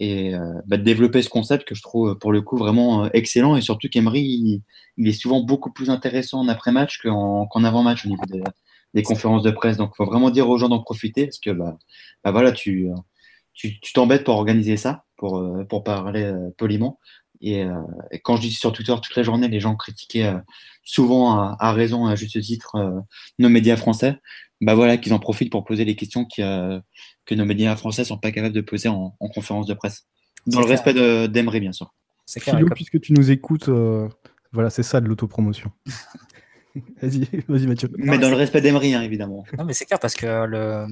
et, euh, bah, de développer ce concept que je trouve pour le coup vraiment euh, excellent. Et surtout qu'Emery, il, est souvent beaucoup plus intéressant en après-match qu'en avant-match au niveau des, conférences de presse. Donc, il faut vraiment dire aux gens d'en profiter parce que bah, voilà, tu t'embêtes pour organiser ça, pour, euh, pour parler poliment. Euh, et, quand je dis sur Twitter toute la journée, les gens critiquaient euh, souvent à, raison, à juste titre, euh, nos médias français. Bah voilà, qu'ils en profitent pour poser les questions que nos médias français sont pas capables de poser en, conférence de presse. Dans le respect d'Emery, bien sûr. C'est Philo, puisque tu nous écoutes, voilà, c'est ça de l'autopromotion. vas-y, vas-y Mathieu. Mais, dans le respect d'Emery, hein, évidemment. Non, mais c'est clair parce que le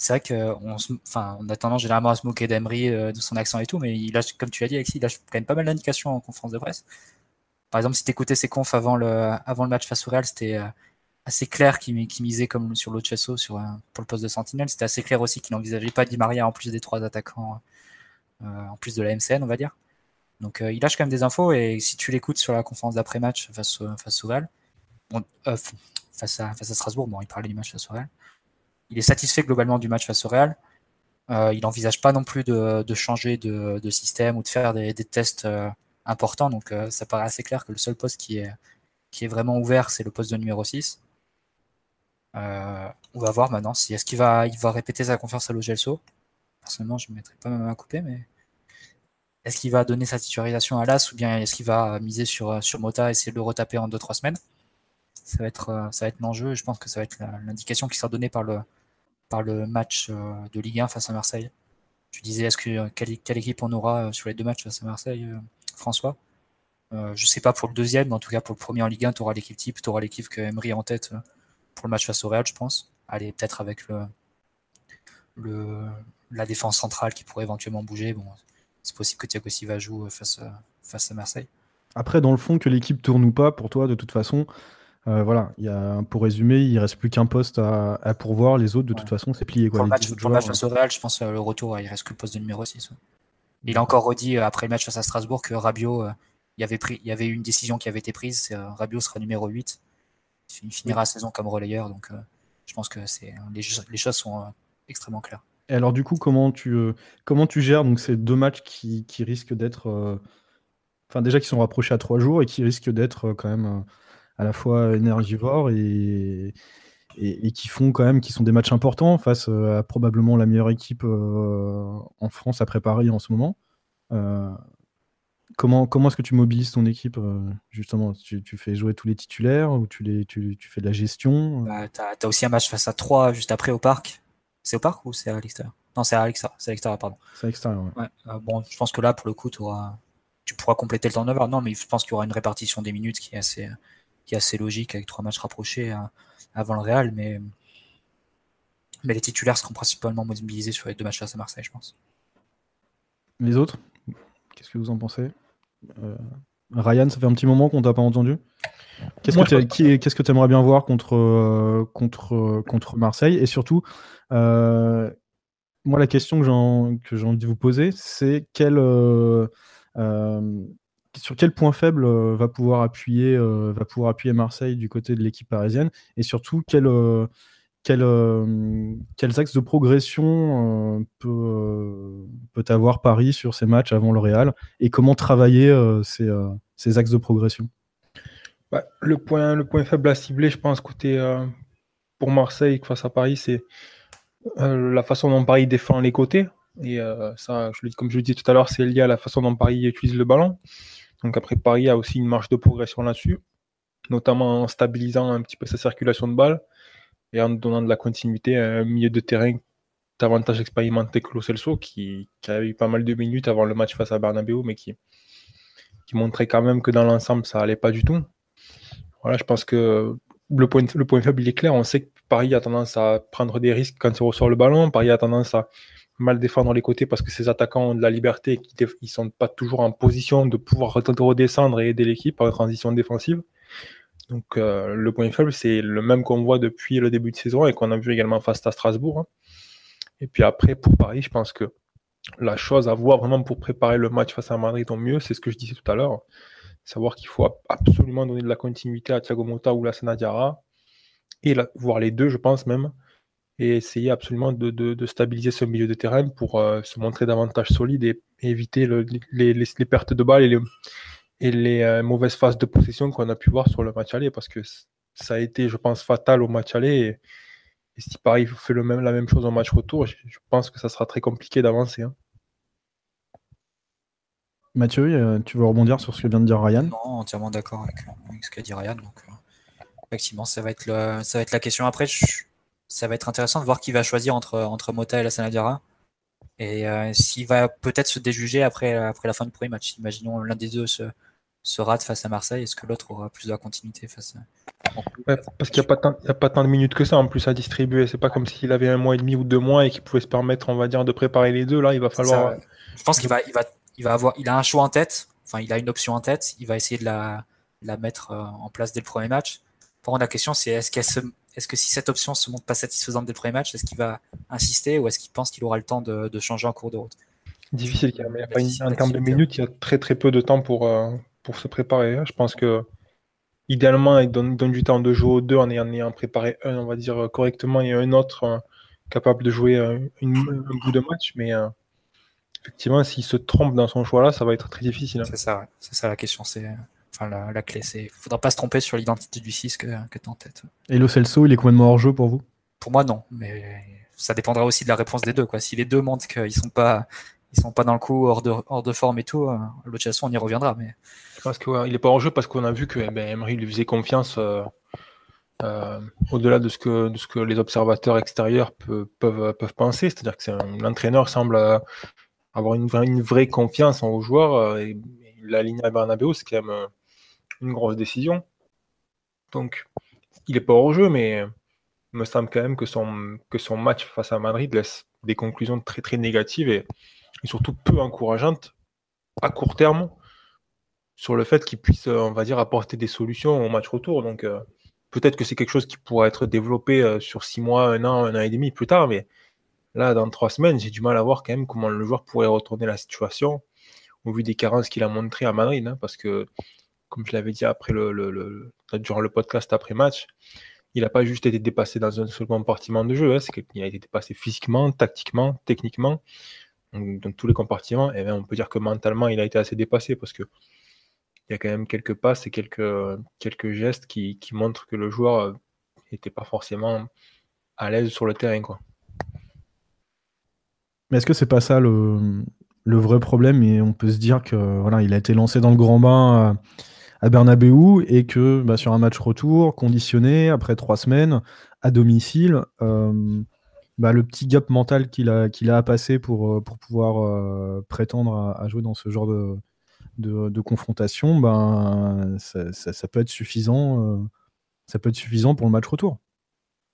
c'est vrai qu'on on a tendance généralement à se moquer d'Emery, euh, de son accent et tout, mais il a, comme tu l'as dit, Alexis, il a quand même pas mal d'indications en conférence de presse. Par exemple, si tu écoutais ses confs avant le, match face au Real, c'était euh, assez clair qu'il misait comme sur l'autre sur, euh, pour le poste de sentinelle. C'était assez clair aussi qu'il n'envisageait pas Di Maria en plus des trois attaquants, en plus de la MCN, on va dire. Donc il lâche quand même des infos et si tu l'écoutes sur la conférence d'après-match face, face au Real, face, à, face à Strasbourg, bon, il parlait du match face au Real il est satisfait globalement du match face au Real. Euh, il n'envisage pas non plus de, changer de, système ou de faire des, tests euh, importants. Donc euh, ça paraît assez clair que le seul poste qui est, vraiment ouvert, c'est le poste de numéro 6. on va voir maintenant si est-ce qu'il va, répéter sa confiance à Logelso. Personnellement, je ne mettrai pas ma main à couper, mais est-ce qu'il va donner sa titularisation à l'As ou bien est-ce qu'il va miser sur, sur Mota et essayer de le retaper en 2-3 semaines? Ça va être, ça va être l'enjeu. Je pense que ça va être l'indication qui sera donnée par le, par le match euh, de Ligue 1 face à Marseille. Tu disais, est-ce que quelle, équipe on aura euh, sur les deux matchs face à Marseille, euh, François? Je ne sais pas pour le deuxième, mais en tout cas pour le premier en Ligue 1, tu auras l'équipe type, tu auras l'équipe que Emery en tête pour le match face au Real, je pense. Allez, peut-être avec le, le, la défense centrale qui pourrait éventuellement bouger. Bon, c'est possible que Thiago Silva joue face, face à Marseille. Après, dans le fond, que l'équipe tourne ou pas, pour toi, de toute façon, euh, voilà, il y a, pour résumer, il reste plus qu'un poste à, pourvoir. Les autres, de toute façon, c'est plié. Quoi. Pour, le match, face au Real, je pense euh, le retour, il reste que le poste de numéro 6. Il a encore redit euh, après le match face à Strasbourg que Rabiot, il, y avait pris, il y avait eu une décision qui avait été prise. Rabiot sera numéro 8. Il finira la saison comme relayeur. Donc, je pense que c'est les, les, choses sont extrêmement claires. Et alors, du coup, comment tu, comment tu gères donc, ces deux matchs qui, qui risquent d'être. Enfin, déjà, qui sont rapprochés à trois jours et qui risquent d'être quand même à la fois énergivores et, et, qui font quand même qui sont des matchs importants face euh, à probablement la meilleure équipe euh, en France à préparer en ce moment. Euh, comment comment est-ce que tu mobilises ton équipe justement? Tu, fais jouer tous les titulaires ou tu, les, tu, fais de la gestion? Bah, Tu as, aussi un match face à 3 juste après au parc. C'est au parc ou c'est à l'extérieur? Non, c'est à l'extérieur, c'est à l'extérieur, pardon. C'est à l'extérieur, ouais. bon, je pense que là, pour le coup, tu pourras compléter le temps de Non, mais je pense qu'il y aura une répartition des minutes qui est assez, qui est assez logique avec trois matchs rapprochés hein, avant le Real, mais, mais les titulaires seront principalement mobilisés sur les deux matchs face à Marseille, je pense. Les autres, qu'est-ce que vous en pensez? Euh, Ryan, ça fait un petit moment qu'on t'a pas entendu. Qu'est-ce que tu aimerais bien voir contre, euh, contre, contre Marseille? Et surtout, euh, moi, la question que j'ai envie de vous poser, c'est quel, sur quel point faible euh, va, pouvoir appuyer, euh, va pouvoir appuyer Marseille du côté de l'équipe parisienne et surtout quel, euh, quel, quels axes de progression peut, peut avoir Paris sur ces matchs avant le Real et comment travailler ces, ces, axes de progression? Bah, le, point, le point faible à cibler, je pense, côté pour Marseille face à Paris, c'est la façon dont Paris défend les côtés. Et ça, je, comme je le disais tout à l'heure, c'est lié à la façon dont Paris utilise le ballon. Donc après, Paris a aussi une marge de progression là-dessus. notamment en stabilisant un petit peu sa circulation de balle et en donnant de la continuité à un milieu de terrain davantage expérimenté que Lo Celso, qui, qui, a eu pas mal de minutes avant le match face à Bernabeu, mais qui, montrait quand même que dans l'ensemble, ça allait pas du tout. Voilà, je pense que le point, le point faible, il est clair. On sait que Paris a tendance à prendre des risques quand il ressort le ballon. Paris a tendance à mal défendre les côtés parce que ses attaquants ont de la liberté et qu'ils ne sont pas toujours en position de pouvoir redescendre et aider l'équipe en transition défensive. Donc euh, le point faible, c'est le même qu'on voit depuis le début de saison et qu'on a vu également face à Strasbourg. Hein. Et puis après, pour Paris, je pense que la chose à voir vraiment pour préparer le match face à Madrid au mieux, c'est ce que je disais tout à l'heure. Savoir qu'il faut absolument donner de la continuité à Thiago Motta ou la Sanadiara, et voir les deux, je pense même, et essayer absolument de, stabiliser ce milieu de terrain pour euh, se montrer davantage solide et, éviter les, pertes de balles et les, et les euh, mauvaises phases de possession qu'on a pu voir sur le match aller, parce que ça a été, je pense, fatal au match aller. Et, si Paris fait le même, la même chose au match retour, je, pense que ça sera très compliqué d'avancer. Hein. Mathieu, tu veux rebondir sur ce que vient de dire Ryan? Non, entièrement d'accord avec, ce qu'a dit Ryan. Donc, euh, effectivement, ça va, être le, ça va être la question. Après, ça va être intéressant de voir qui va choisir entre, entre Mota et la Sanadiara. Et euh, s'il va peut-être se déjuger après, après la fin du premier match. Imaginons l'un des deux se, se rate face à Marseille, est-ce que l'autre aura plus de continuité face à... Parce qu'il n'y a, pas tant, a pas tant de minutes que ça en plus à distribuer. C'est pas comme s'il avait un mois et demi ou deux mois et qu'il pouvait se permettre, on va dire, de préparer les deux. Là, il va falloir. Je pense qu'il va, il va, il va avoir, il a un choix en tête. Enfin, il a une option en tête. Il va essayer de la, la mettre euh, en place dès le premier match. Pour la question, c'est est-ce qu'elle se, est-ce que si cette option se montre pas satisfaisante dès le premier match, est-ce qu'il va insister ou est-ce qu'il pense qu'il aura le temps de, de, changer en cours de route? Difficile, mais en termes de minutes, il y a très très peu de temps pour, euh, pour se préparer. Je pense que idéalement, il donne, du temps de jouer aux deux en ayant, préparé un, on va dire, correctement, et un autre euh, capable de jouer euh, une, un bout de match. Mais euh, effectivement, s'il se trompe dans son choix là, ça va être très difficile. Hein. C'est ça, c'est ça la question. C'est enfin la, clé. C'est faudra pas se tromper sur l'identité du 6 que, que tu as en tête. Et Lo Celso, il est complètement hors jeu pour vous? Pour moi, non. Mais ça dépendra aussi de la réponse des deux. Quoi. Si les deux montrent qu'ils sont pas ils sont pas dans le coup, hors de, hors de forme et tout. Euh, l'autre façon, on y reviendra. Mais... Je pense qu'il n'est pas en jeu parce qu'on a vu que eh ben, Emery lui faisait confiance euh, euh, au-delà de, ce que, de ce que les observateurs extérieurs peuvent, peuvent, penser. C'est-à-dire que l'entraîneur semble avoir une, une, vraie confiance en aux joueurs. et, la ligne à Bernabeu, c'est quand même une grosse décision. Donc, il n'est pas hors jeu, mais il me semble quand même que son, match face à Madrid laisse des conclusions très très négatives et surtout peu encourageante à court terme sur le fait qu'il puisse, euh, on va dire, apporter des solutions au match retour. Donc euh, peut-être que c'est quelque chose qui pourra être développé euh, sur six mois, un an, un an et demi plus tard, mais là, dans trois semaines, j'ai du mal à voir quand même comment le joueur pourrait retourner la situation au vu des carences qu'il a montrées à Madrid, hein, parce que, comme je l'avais dit après le, le, durant le podcast après match, il n'a pas juste été dépassé dans un seul compartiment de jeu, hein, c'est qu'il a été dépassé physiquement, tactiquement, techniquement. Dans tous les compartiments, et on peut dire que mentalement, il a été assez dépassé parce que il y a quand même quelques passes et quelques, quelques gestes qui, qui montrent que le joueur n'était pas forcément à l'aise sur le terrain. Mais est-ce que c'est pas ça le, le, vrai problème? Et on peut se dire que voilà, il a été lancé dans le grand bain à, à Bernabeu et que bah, sur un match retour, conditionné, après trois semaines, à domicile, euh, bah, le petit gap mental qu'il a, qu'il a à passer pour, euh, pour pouvoir euh, prétendre à, jouer dans ce genre de, de, confrontation, ben, ça, peut être suffisant, ça peut être suffisant pour le match retour.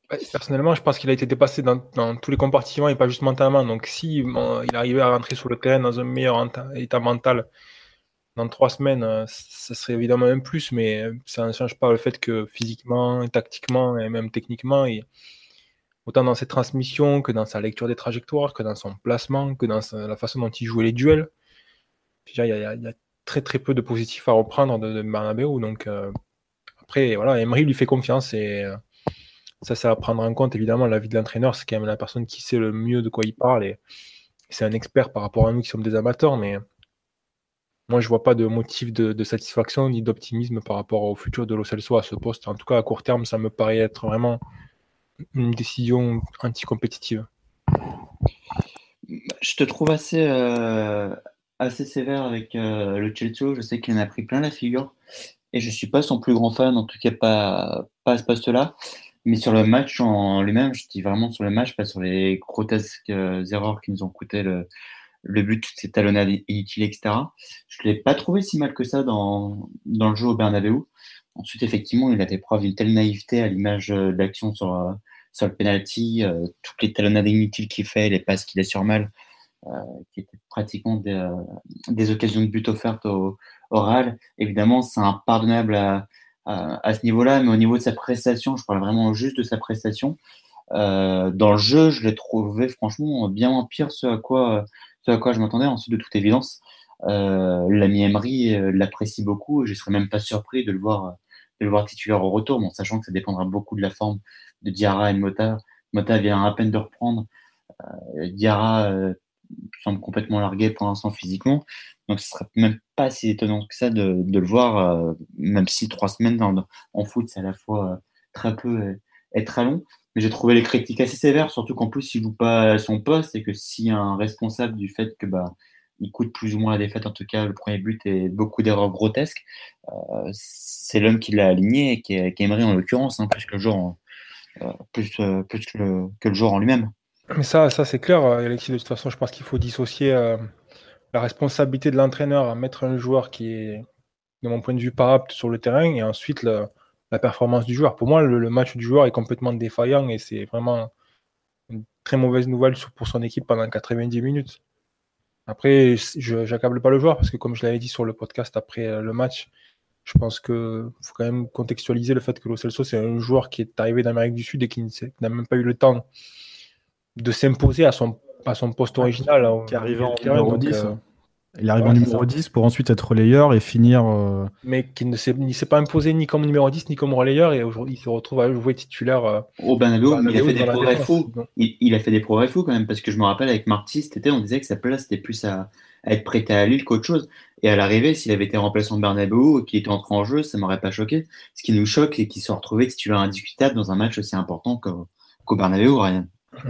Personnellement, je pense qu'il a été dépassé dans, tous les compartiments et pas juste mentalement. Donc, si il arrivait à rentrer sur le terrain dans un meilleur état mental dans trois semaines, ça serait évidemment un plus, mais ça ne change pas le fait que physiquement, tactiquement et même techniquement, autant dans ses transmissions que dans sa lecture des trajectoires, que dans son placement, que dans la façon dont il jouait les duels. Il y, a, très très peu de positifs à reprendre de, de Donc euh, après, voilà, Emery lui fait confiance et euh, ça, c'est à prendre en compte évidemment. La vie de l'entraîneur, c'est quand même la personne qui sait le mieux de quoi il parle et c'est un expert par rapport à nous qui sommes des amateurs, mais moi je vois pas de motif de, satisfaction ni d'optimisme par rapport au futur de Lo à ce poste. En tout cas, à court terme, ça me paraît être vraiment une décision anticompétitive Je te trouve assez, euh, assez sévère avec euh, le Chelsea. Je sais qu'il en a pris plein la figure. et je suis pas son plus grand fan, en tout cas pas, pas à ce poste-là. Mais sur le match en lui-même, je dis vraiment sur le match, pas sur les grotesques euh, erreurs qui nous ont coûté le, le but, ces talonnades inutiles, etc. Je ne l'ai pas trouvé si mal que ça dans, dans le jeu au Bernabeu. Ensuite, effectivement, il a fait preuve d'une telle naïveté à l'image euh, de l'action sur, euh, sur le penalty, euh, toutes les talonnades inutiles qu'il fait, les passes qu'il a sur mal, qui étaient pratiquement des, occasions de but offertes au, oral. Évidemment, c'est impardonnable à, à, à ce niveau-là, mais au niveau de sa prestation, je parle vraiment juste de sa prestation. Dans le jeu, je l'ai trouvé franchement bien moins pire ce à quoi, ce à quoi je m'attendais. Ensuite, de toute évidence, euh, l'ami Emery l'apprécie beaucoup je serais même pas surpris de le voir de le voir titulaire au retour, bon, sachant que ça dépendra beaucoup de la forme de Diarra et Mota. Mota vient à peine de reprendre. Euh, Diarra euh, semble complètement largué pour l'instant physiquement. Donc ce serait même pas si étonnant que ça de, le voir, euh, même si trois semaines en, foot, c'est à la fois euh, très peu et, et, très long. Mais j'ai trouvé les critiques assez sévères, surtout qu'en plus, il joue pas à son poste et que a un responsable du fait que bah, il coûte plus ou moins la défaite, en tout cas le premier but et beaucoup d'erreurs grotesques. Euh, c'est l'homme qui l'a aligné et qui, est Emery en l'occurrence, hein, plus que le joueur, euh, plus, euh, plus que, que le joueur en lui-même. Mais ça, ça c'est clair, Alexis. De toute façon, je pense qu'il faut dissocier la responsabilité de l'entraîneur à mettre un joueur qui est, de mon point de vue, pas apte sur le terrain et ensuite le, la performance du joueur. Pour moi, le, le, match du joueur est complètement défaillant et c'est vraiment une très mauvaise nouvelle pour son équipe pendant 90 minutes. Après, je n'accable pas le joueur parce que, comme je l'avais dit sur le podcast après euh, le match, je pense qu'il faut quand même contextualiser le fait que Lo Celso, c'est un joueur qui est arrivé d'Amérique du Sud et qui n'a même pas eu le temps de s'imposer à son, à son poste original. Qui est arrivé en numéro 10. Euh, il arrive en numéro 10 pour ensuite être relayeur et finir. Euh... Mais qui ne s'est pas imposé ni comme numéro 10 ni comme relayeur et aujourd'hui il se retrouve à jouer titulaire. Euh, Au Bernabeu, il a fait des progrès fous. Il, il, a fait des progrès fous quand même parce que je me rappelle avec Marty cet été, on disait que sa place était plus à, à être prêté à Lille qu'autre chose. Et à l'arrivée, s'il avait été remplaçant Bernabeu et qu'il était entré en jeu, ça m'aurait pas choqué. Ce qui nous choque, c'est qu'il se retrouvé titulaire indiscutable dans un match aussi important qu'au qu Bernabeu, Ryan.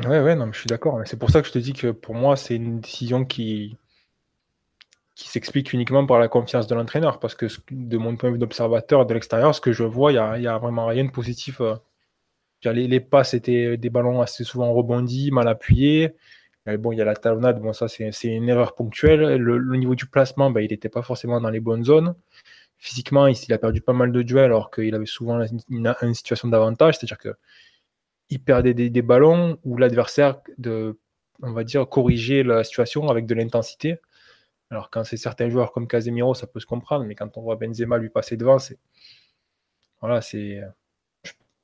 Ouais, ouais, non, je suis d'accord. C'est pour ça que je te dis que pour moi, c'est une décision qui qui s'explique uniquement par la confiance de l'entraîneur. Parce que de mon point de vue d'observateur de l'extérieur, ce que je vois, il n'y a, vraiment rien de positif. Les, les, passes étaient des ballons assez souvent rebondis, mal appuyés. Et bon, il y a la talonnade, bon, ça c'est une erreur ponctuelle. Le, niveau du placement, ben, il n'était pas forcément dans les bonnes zones. Physiquement, il, il, a perdu pas mal de duels alors qu'il avait souvent une, situation d'avantage, c'est-à-dire qu'il perdait des, ballons où l'adversaire, on va dire, corrigeait la situation avec de l'intensité. Alors quand c'est certains joueurs comme Casemiro, ça peut se comprendre, mais quand on voit Benzema lui passer devant, c'est voilà, c'est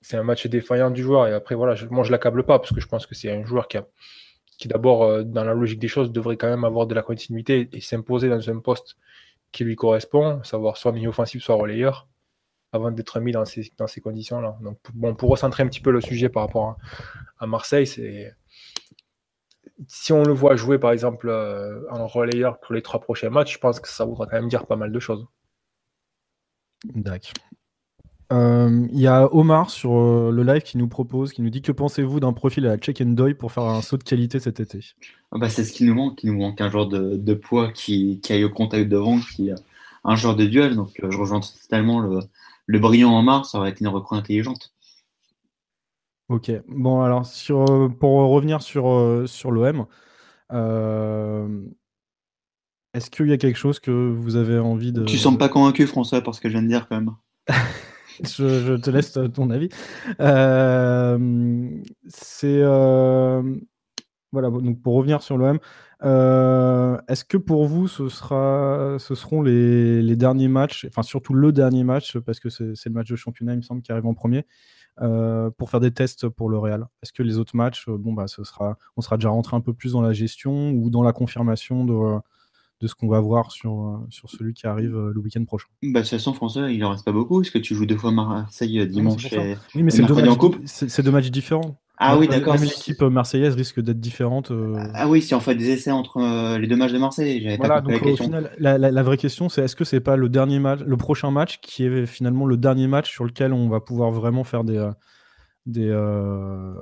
c'est un match défaillant du joueur. Et après voilà, je, moi je l'accable pas parce que je pense que c'est un joueur qui qui d'abord euh, dans la logique des choses devrait quand même avoir de la continuité et s'imposer dans un poste qui lui correspond, savoir soit milieu offensif, soit relayeur, avant d'être mis dans ces, conditions-là. Donc bon, pour recentrer un petit peu le sujet par rapport à Marseille, c'est si on le voit jouer par exemple euh, en relayeur pour les trois prochains matchs, je pense que ça voudra quand même dire pas mal de choses. D'accord. Il euh, y a Omar sur euh, le live qui nous propose, qui nous dit que pensez-vous d'un profil à la check and doy pour faire un saut de qualité cet été? Ah bah, C'est ce qui nous manque, il nous manque un joueur de, de poids qui, qui, aille au contact devant, qui un joueur de duel. Donc je rejoins totalement le, le brillant Omar, ça aurait été une recrue intelligente. Ok, bon alors sur, pour revenir sur, euh, sur l'OM, euh, est-ce qu'il y a quelque chose que vous avez envie de... Tu sembles pas convaincu François par ce que je viens de dire quand même. je, je, te laisse ton avis. Euh, c'est... Euh, voilà, donc pour revenir sur l'OM, est-ce que pour vous ce, sera, ce seront les, les, derniers matchs, enfin surtout le dernier match, parce que c'est le match de championnat il me semble qui arrive en premier, euh, pour faire des tests pour le Real Est-ce que les autres matchs, euh, bon, bah, ce sera, on sera déjà rentré un peu plus dans la gestion ou dans la confirmation de, de ce qu'on va voir sur, sur celui qui arrive le week-end prochain? Bah, De toute façon, François, il en reste pas beaucoup. Est-ce que tu joues deux fois Marseille dimanche Oui, oui mais c'est deux, deux, matchs différents. Ah oui, d'accord. Même l'équipe marseillaise risque d'être différente. Euh... Ah oui, si on fait des essais entre euh, les deux matchs de Marseille. Voilà, donc la, au final, la, la, la, vraie question, c'est est-ce que c'est pas le dernier match, le prochain match qui est finalement le dernier match sur lequel on va pouvoir vraiment faire des, des euh,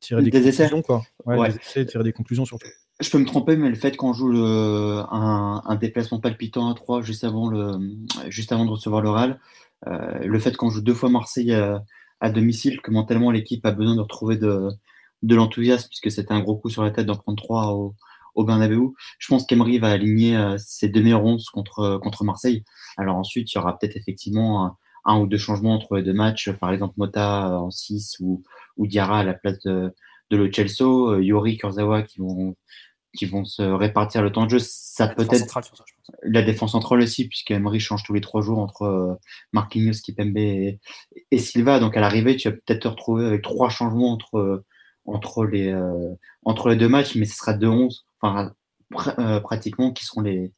tirer des, des conclusions, essais. quoi. Ouais, ouais. Des essais, tirer des conclusions surtout. Je peux me tromper, mais le fait qu'on joue le, un, un, déplacement palpitant à 3 juste avant, le, juste avant de recevoir l'oral, le fait qu'on joue deux fois Marseille à, domicile, que mentalement l'équipe a besoin de retrouver de, l'enthousiasme, puisque c'était un gros coup sur la tête d'en prendre trois au, au Bernabeu. Je pense qu'Emery va aligner ses deux meilleurs contre, contre Marseille. Alors ensuite, il y aura peut-être effectivement un, ou deux changements entre les deux matchs, par exemple Mota en 6 ou, ou Diarra à la place de, de Lo Celso, Yori, Kurzawa qui vont qui vont se répartir le temps de jeu. Ça peut être la défense centrale aussi, puisque Emery change tous les trois jours entre euh, Marquinhos, Kipembe et, et, Silva. Donc à l'arrivée, tu vas peut-être te retrouver avec trois changements entre, entre, les, euh, entre les deux matchs, mais ce sera deux 11 enfin, euh, pratiquement, qui seront les,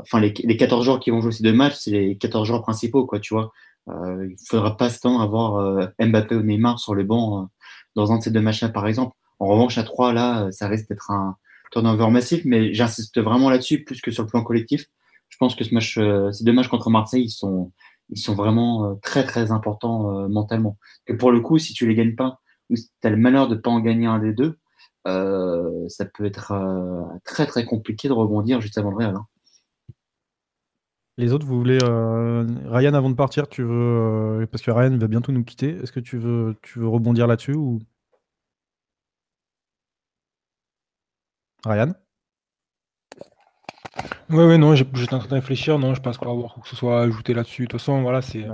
enfin, les, les 14 joueurs qui vont jouer ces deux matchs, c'est les 14 joueurs principaux, quoi, tu vois. il ne faudra pas ce temps avoir Mbappé ou Neymar sur le banc dans un de ces deux matchs-là, par exemple. En revanche, à 3, là, ça risque d'être un, turnover massif, mais j'insiste vraiment là-dessus plus que sur le plan collectif. Je pense que ce match, euh, ces deux matchs contre Marseille, ils sont, ils sont vraiment euh, très très importants euh, mentalement. Et pour le coup, si tu les gagnes pas, ou si tu as le malheur de pas en gagner un des deux, ça peut être très très compliqué de rebondir juste avant le Real. Hein. Les autres, vous voulez Ryan avant de partir, tu veux parce que Ryan va bientôt nous quitter. Est-ce que tu veux tu veux rebondir là-dessus ou? Ryan Oui, oui, non, j'étais en train de réfléchir. Non, je pense pas avoir quoi que ce soit ajouté là-dessus. De toute façon, voilà, c'est.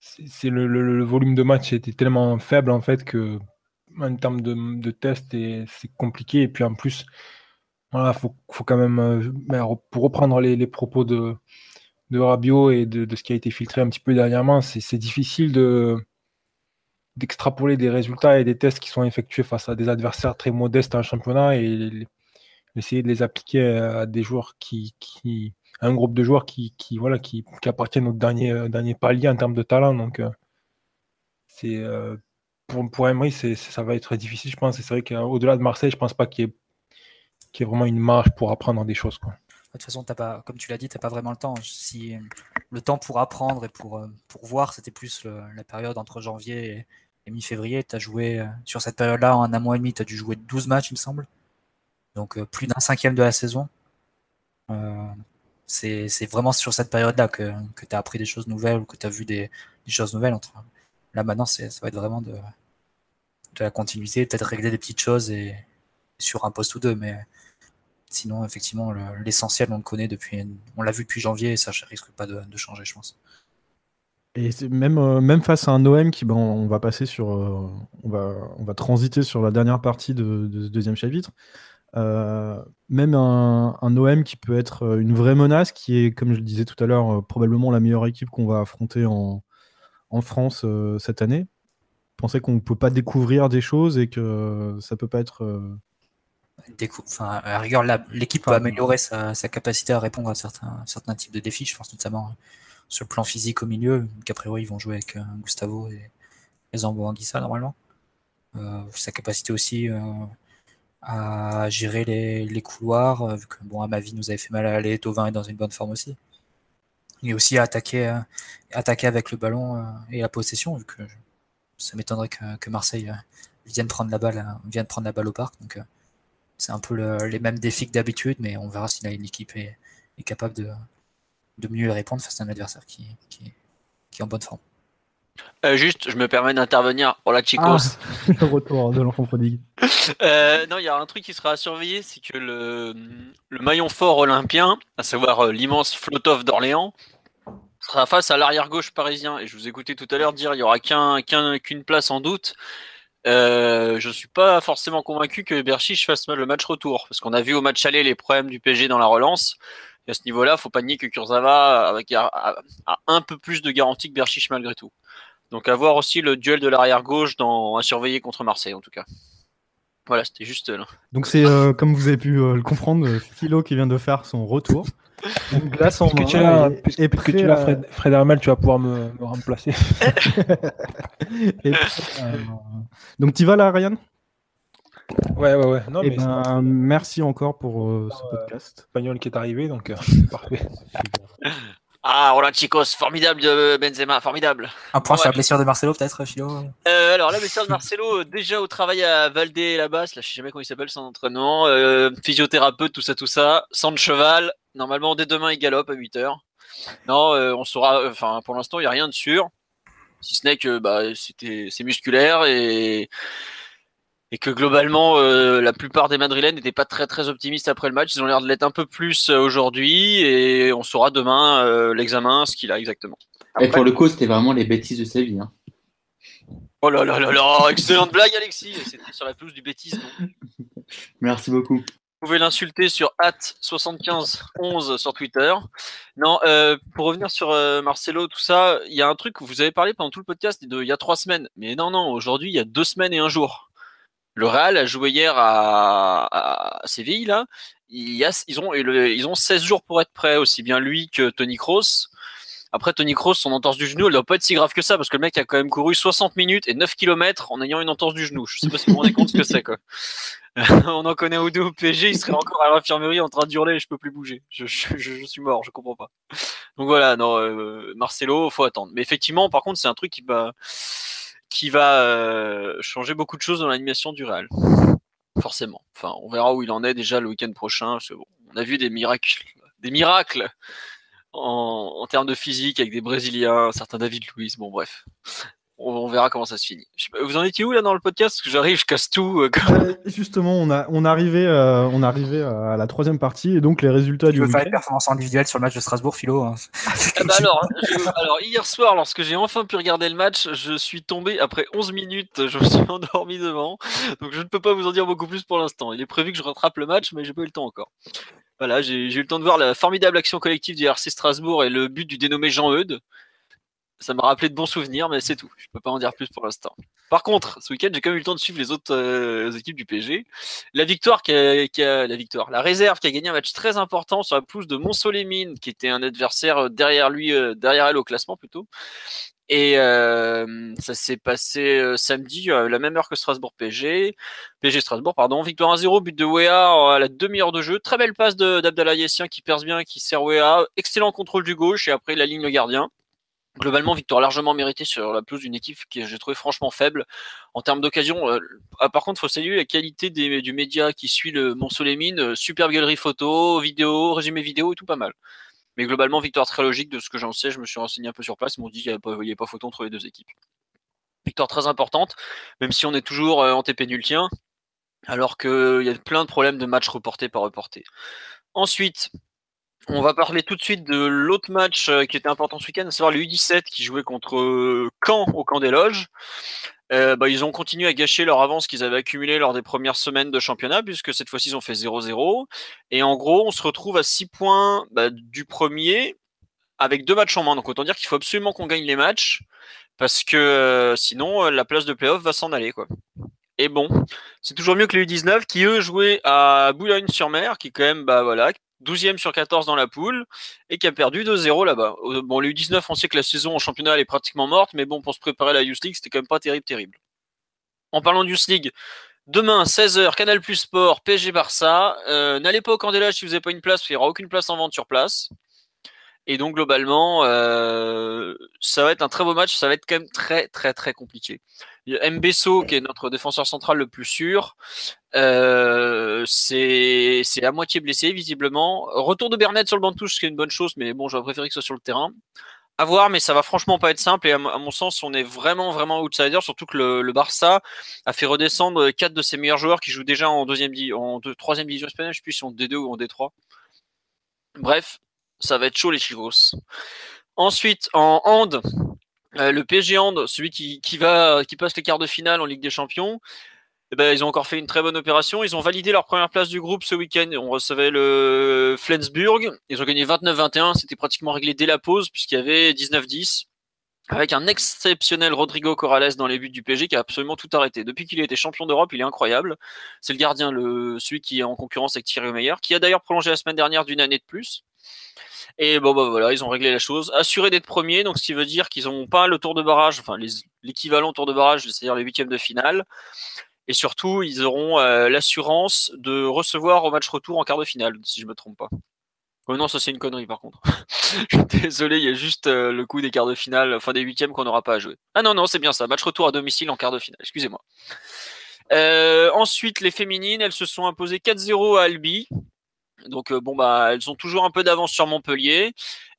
C'est le, volume de match était tellement faible en fait que en termes de, de test c'est compliqué et puis en plus voilà faut, faut quand même euh, ben, pour reprendre les, propos de, de Rabio et de, de, ce qui a été filtré un petit peu dernièrement c'est difficile de d'extrapoler des résultats et des tests qui sont effectués face à des adversaires très modestes en championnat et essayer de les appliquer à des joueurs qui, qui un groupe de joueurs qui, qui voilà qui, qui, appartiennent au dernier euh, dernier palier en termes de talent donc euh, c'est euh, pour, c'est, ça va être difficile je pense c'est vrai qu'au-delà de Marseille je pense pas qu'il y ait, qu'il y ait vraiment une marge pour apprendre des choses quoi. De toute façon, as pas, comme tu l'as dit, tu n'as pas vraiment le temps. Si le temps pour apprendre et pour, pour voir, c'était plus la période entre janvier mi-février, tu as joué, euh, sur cette période-là, en un mois et demi, tu as dû jouer 12 matchs, il me semble. Donc euh, plus d'un cinquième de la saison. Euh, c'est vraiment sur cette période-là que, que tu as appris des choses nouvelles ou que tu as vu des, choses nouvelles. Entre... Là, maintenant, ça va être vraiment de, de la continuité, peut-être régler des petites choses et, sur un poste ou deux. Mais sinon, effectivement, l'essentiel, on le connaît depuis, on l'a vu depuis janvier et ça risque pas de changer, je pense. Et même, euh, même face à un OM qui, ben, on va passer sur, euh, on, va, on va transiter sur la dernière partie de, ce deuxième chapitre. Euh, même un, un, OM qui peut être une vraie menace, qui est, comme je le disais tout à l'heure, probablement la meilleure équipe qu'on va affronter en, en France cette année. Pensez qu'on ne peut pas découvrir des choses et que ça peut pas être. Enfin, à rigueur, l'équipe peut améliorer sa, sa, capacité à répondre à certains, certains types de défis, je pense notamment sur le plan physique au milieu, qu'a priori ils vont jouer avec euh, Gustavo et, Zambo Anguissa normalement. Euh, sa capacité aussi euh, à gérer les, couloirs, vu que bon, Amavi nous avait fait mal à aller, Tovin est dans une bonne forme aussi. Et aussi à attaquer, attaquer avec le ballon et la possession, vu que ça m'étonnerait que, Marseille vienne prendre la balle, prendre la balle au parc. Donc c'est un peu les mêmes défis que d'habitude, mais on verra si l'équipe est, est capable de, de mieux répondre face à un adversaire qui, qui, est en bonne forme. Euh, juste, je me permets d'intervenir. pour la Chicos. Ah, le retour de l'enfant prodigue. Euh, non, il y a un truc qui sera à surveiller, c'est que le, le, maillon fort olympien, à savoir euh, l'immense Flotov d'Orléans, sera face à l'arrière gauche parisien. Et je vous écoutais tout à l'heure dire il y aura qu'une place en doute. je ne suis pas forcément convaincu que Berchiche fasse le match retour, parce qu'on a vu au match aller les problèmes du PG dans la relance à ce niveau-là, faut pas nier que Kurzawa a, un peu plus de garantie que Berchiche malgré tout. Donc à voir aussi le duel de l'arrière gauche dans à surveiller contre Marseille en tout cas. Voilà, c'était juste là. Donc c'est euh, comme vous avez pu euh, le comprendre, Philo qui vient de faire son retour. Donc glace en tu as, et puisque tu Fred, Fred Hermel, tu vas pouvoir me, remplacer. Euh, donc tu vas là, Ryan? Ouais, ouais, ouais. Non, eh ben, merci encore pour euh, ce podcast. Espagnol qui est arrivé, donc euh, parfait. Ah, Roland Chicos, formidable de Benzema, formidable. Un point sur la blessure de Marcelo, peut-être, Philo euh, Alors, la blessure de Marcelo, déjà au travail à Valdé la basse, là, je sais jamais comment il s'appelle son entraînement, physiothérapeute, tout ça, tout ça, sang de cheval. Normalement, dès demain, il galope à 8 heures. Non, on saura. Enfin, pour l'instant, il n'y a rien de sûr. Si ce n'est que bah, c'était c'est musculaire et et que globalement la plupart des Madrilènes n'étaient pas très très optimistes après le match. Ils ont l'air de l'être un peu plus aujourd'hui et on saura demain l'examen ce qu'il a exactement. et pour le coup, c'était vraiment les bêtises de sa vie. Hein. Oh là là là là, excellente blague Alexis, c'était sur la pelouse du bêtise. Merci beaucoup. Vous pouvez l'insulter sur at7511 sur Twitter. Non, euh, pour revenir sur euh, Marcelo, tout ça, il y a un truc que vous avez parlé pendant tout le podcast de, il y a trois semaines. Mais non, non, aujourd'hui, il y a deux semaines et un jour. Le Real a joué hier à, Séville, là. Ils, ont, ils ont 16 jours pour être prêts, aussi bien lui que Tony Kroos. Après, Tony Kroos, son entorse du genou, elle doit pas être si grave que ça, parce que le mec a quand même couru 60 minutes et 9 km en ayant une entorse du genou. Je sais pas si vous vous rendez compte ce que c'est, quoi. on en connaît ou deux au PSG, il serait encore à l'infirmerie en train d'hurler, je peux plus bouger. Je, suis mort, je comprends pas. Donc voilà, non, euh, Marcelo, faut attendre. Mais effectivement, par contre, c'est un truc qui va, qui va euh, changer beaucoup de choses dans l'animation du Real. Forcément. Enfin, on verra où il en est déjà le week-end prochain. On a vu des miracles, des miracles en, termes de physique avec des Brésiliens, certains David Luiz, bon bref. On, verra comment ça se finit. Vous en étiez où là dans le podcast? Parce que j'arrive, je casse tout. Euh, euh, justement, on a on arrivait euh, on arrivait à la troisième partie et donc les résultats tu veux faire une performance individuelle sur le match de Strasbourg, Philo hein. ah bah alors, alors hier soir, lorsque j'ai enfin pu regarder le match, je suis tombé après 11 minutes. Je me suis endormi devant, donc je ne peux pas vous en dire beaucoup plus pour l'instant. Il est prévu que je rattrape le match, mais j'ai pas eu le temps encore. Voilà, j'ai eu le temps de voir la formidable action collective du RC Strasbourg et le but du dénommé Jean Eudes. Ça m'a rappelé de bons souvenirs, mais c'est tout. Je peux pas en dire plus pour l'instant. Par contre, ce week-end, j'ai quand même eu le temps de suivre les autres euh, équipes du PSG. La victoire qui a, la victoire, la réserve qui a gagné un match très important sur la pelouse de Montsolémine, qui était un adversaire euh, derrière lui, euh, derrière elle au classement plutôt. Et euh, ça s'est passé euh, samedi à la même heure que Strasbourg PG. PG Strasbourg, pardon. Victoire 1-0, but de Wea à la demi-heure de jeu. Très belle passe d'Abdallah Yassien qui perce bien, qui sert Wea. Excellent contrôle du gauche et après la ligne le gardien. Globalement, victoire largement méritée sur la pelouse d'une équipe que j'ai trouvé franchement faible en termes d'occasion. Euh, ah, par contre, faut saluer la qualité du média qui suit le Mont-Solémine. superbe galerie photo, vidéo, résumé vidéo et tout pas mal. Mais globalement, victoire très logique de ce que j'en sais. Je me suis renseigné un peu sur place. Ils m'ont dit qu'il n'y avait, pas photo entre les deux équipes. Victoire très importante, même si on est toujours euh, en TP nultien, alors qu'il y a plein de problèmes de matchs reportés par reportés. Ensuite, on va parler tout de suite de l'autre match euh, qui était important ce week-end, à savoir le U17 qui jouait contre euh, Caen au camp des loges. Euh, bah, ils ont continué à gâcher leur avance qu'ils avaient accumulée lors des premières semaines de championnat, puisque cette fois-ci ils ont fait 0-0. Et en gros, on se retrouve à 6 points bah, du premier, avec deux matchs en main. Donc autant dire qu'il faut absolument qu'on gagne les matchs, parce que sinon la place de playoff va s'en aller. quoi. Et bon, c'est toujours mieux que les U19 qui eux jouaient à Boulogne-sur-Mer, qui quand même, bah voilà, 12e sur 14 dans la poule et qui a perdu 2-0 là-bas. Bon, les U19, on sait que la saison en championnat elle est pratiquement morte, mais bon, pour se préparer à la Youth League, c'était quand même pas terrible, terrible. En parlant de Youth League, demain, 16h, Canal Plus Sport, PSG Barça. Euh, n'allez pas au Candela si vous n'avez pas une place, il n'y aura aucune place en vente sur place. Et donc globalement, euh, ça va être un très beau match, ça va être quand même très très très compliqué. Mbesso, qui est notre défenseur central le plus sûr, euh, c'est à moitié blessé visiblement. Retour de Bernet sur le banc de touche, ce qui est une bonne chose, mais bon, j'aurais préféré que ce soit sur le terrain. À voir, mais ça va franchement pas être simple. Et à, mon sens, on est vraiment vraiment outsider, surtout que le, Barça a fait redescendre quatre de ses meilleurs joueurs qui jouent déjà en troisième division espagnole, je sais si en D2 ou en D3. Bref, ça va être chaud les Chivos. Ensuite, en hand, euh, le PSG hand, celui qui, passe les quarts de finale en Ligue des Champions, eh ben, ils ont encore fait une très bonne opération. Ils ont validé leur première place du groupe ce week-end. On recevait le Flensburg. Ils ont gagné 29-21. C'était pratiquement réglé dès la pause puisqu'il y avait 19-10 avec un exceptionnel Rodrigo Corrales dans les buts du PSG qui a absolument tout arrêté. Depuis qu'il a été champion d'Europe, il est incroyable. C'est le gardien, celui qui est en concurrence avec Thierry Meyer, qui a d'ailleurs prolongé la semaine dernière d'une année de plus. Et bon, bah voilà, ils ont réglé la chose. Assuré d'être premier, donc ce qui veut dire qu'ils n'ont pas le tour de barrage, enfin l'équivalent tour de barrage, c'est-à-dire les huitièmes de finale. Et surtout, ils auront euh, l'assurance de recevoir au match retour en quart de finale, si je me trompe pas. Oh non, ça c'est une connerie par contre. je suis désolé, il y a juste euh, le coup des quarts de finale, enfin des huitièmes qu'on n'aura pas à jouer. Ah non, non, c'est bien ça. Match retour à domicile en quart de finale, excusez-moi. Euh, ensuite, les féminines, elles se sont imposées 4-0 à Albi. Donc euh, bon bah elles ont toujours un peu d'avance sur Montpellier.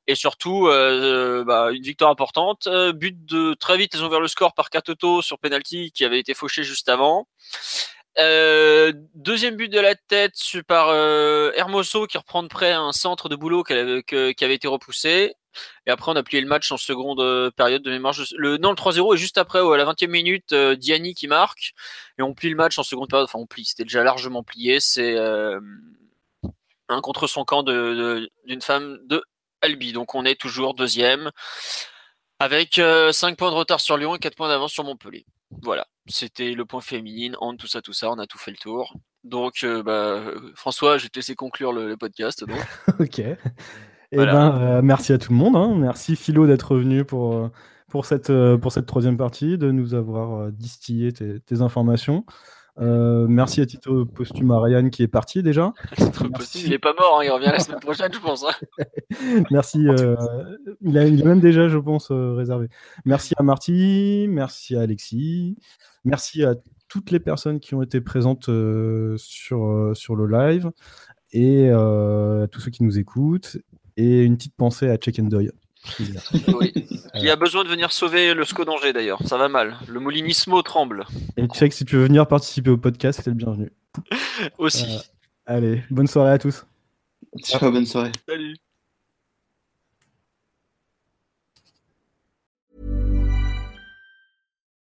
Et surtout, bah, une victoire importante. but de très vite, ils ont ouvert le score par Katoto sur penalty qui avait été fauché juste avant. deuxième but de la tête par Hermoso qui reprend de près un centre de boulot qui avait, été repoussé. Et après, on a plié le match en seconde euh, période de mémoire. Le, non, le 3-0 est juste après, à la 20e minute, euh, Diani qui marque. Et on plie le match en seconde période. Enfin, on plie, c'était déjà largement plié. C'est euh, un contre son camp d'une femme de Albi. Donc, on est toujours deuxième. Avec 5 points de retard sur Lyon et 4 points d'avance sur Montpellier. Voilà, c'était le point féminine, en tout ça, tout ça, on a tout fait le tour. Donc, bah, François, je vais te laisser conclure le, le podcast. Donc. ok. Eh ben, euh, merci à tout le monde. Hein. Merci Philo d'être venu pour, euh, pour, cette, euh, pour cette troisième partie, de nous avoir distillé tes, tes informations. Merci à Tito Posthume Ariane qui est parti déjà. Tito Posthume, il est pas mort, hein, il revient la semaine prochaine, je pense. Hein. merci. il, a, il même déjà, je pense, réservé. Merci à Marty, merci à Alexis, merci à toutes les personnes qui ont été présentes sur, sur le live et à tous ceux qui nous écoutent et une petite pensée à Check and Doy. Il a besoin de venir sauver le SCO d'Angers d'ailleurs, ça va mal. Le Molinismo tremble. Et Check, si tu veux venir participer au podcast, c'est le bienvenu. Aussi. Euh, allez, bonne soirée à tous. Ciao, bonne soirée. Salut.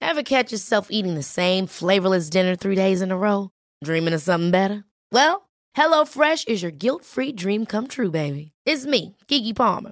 Ever catch yourself eating the same flavorless dinner three days in a row? Dreaming of something better? Well, HelloFresh is your guilt-free dream come true, baby. It's me, Kiki Palmer.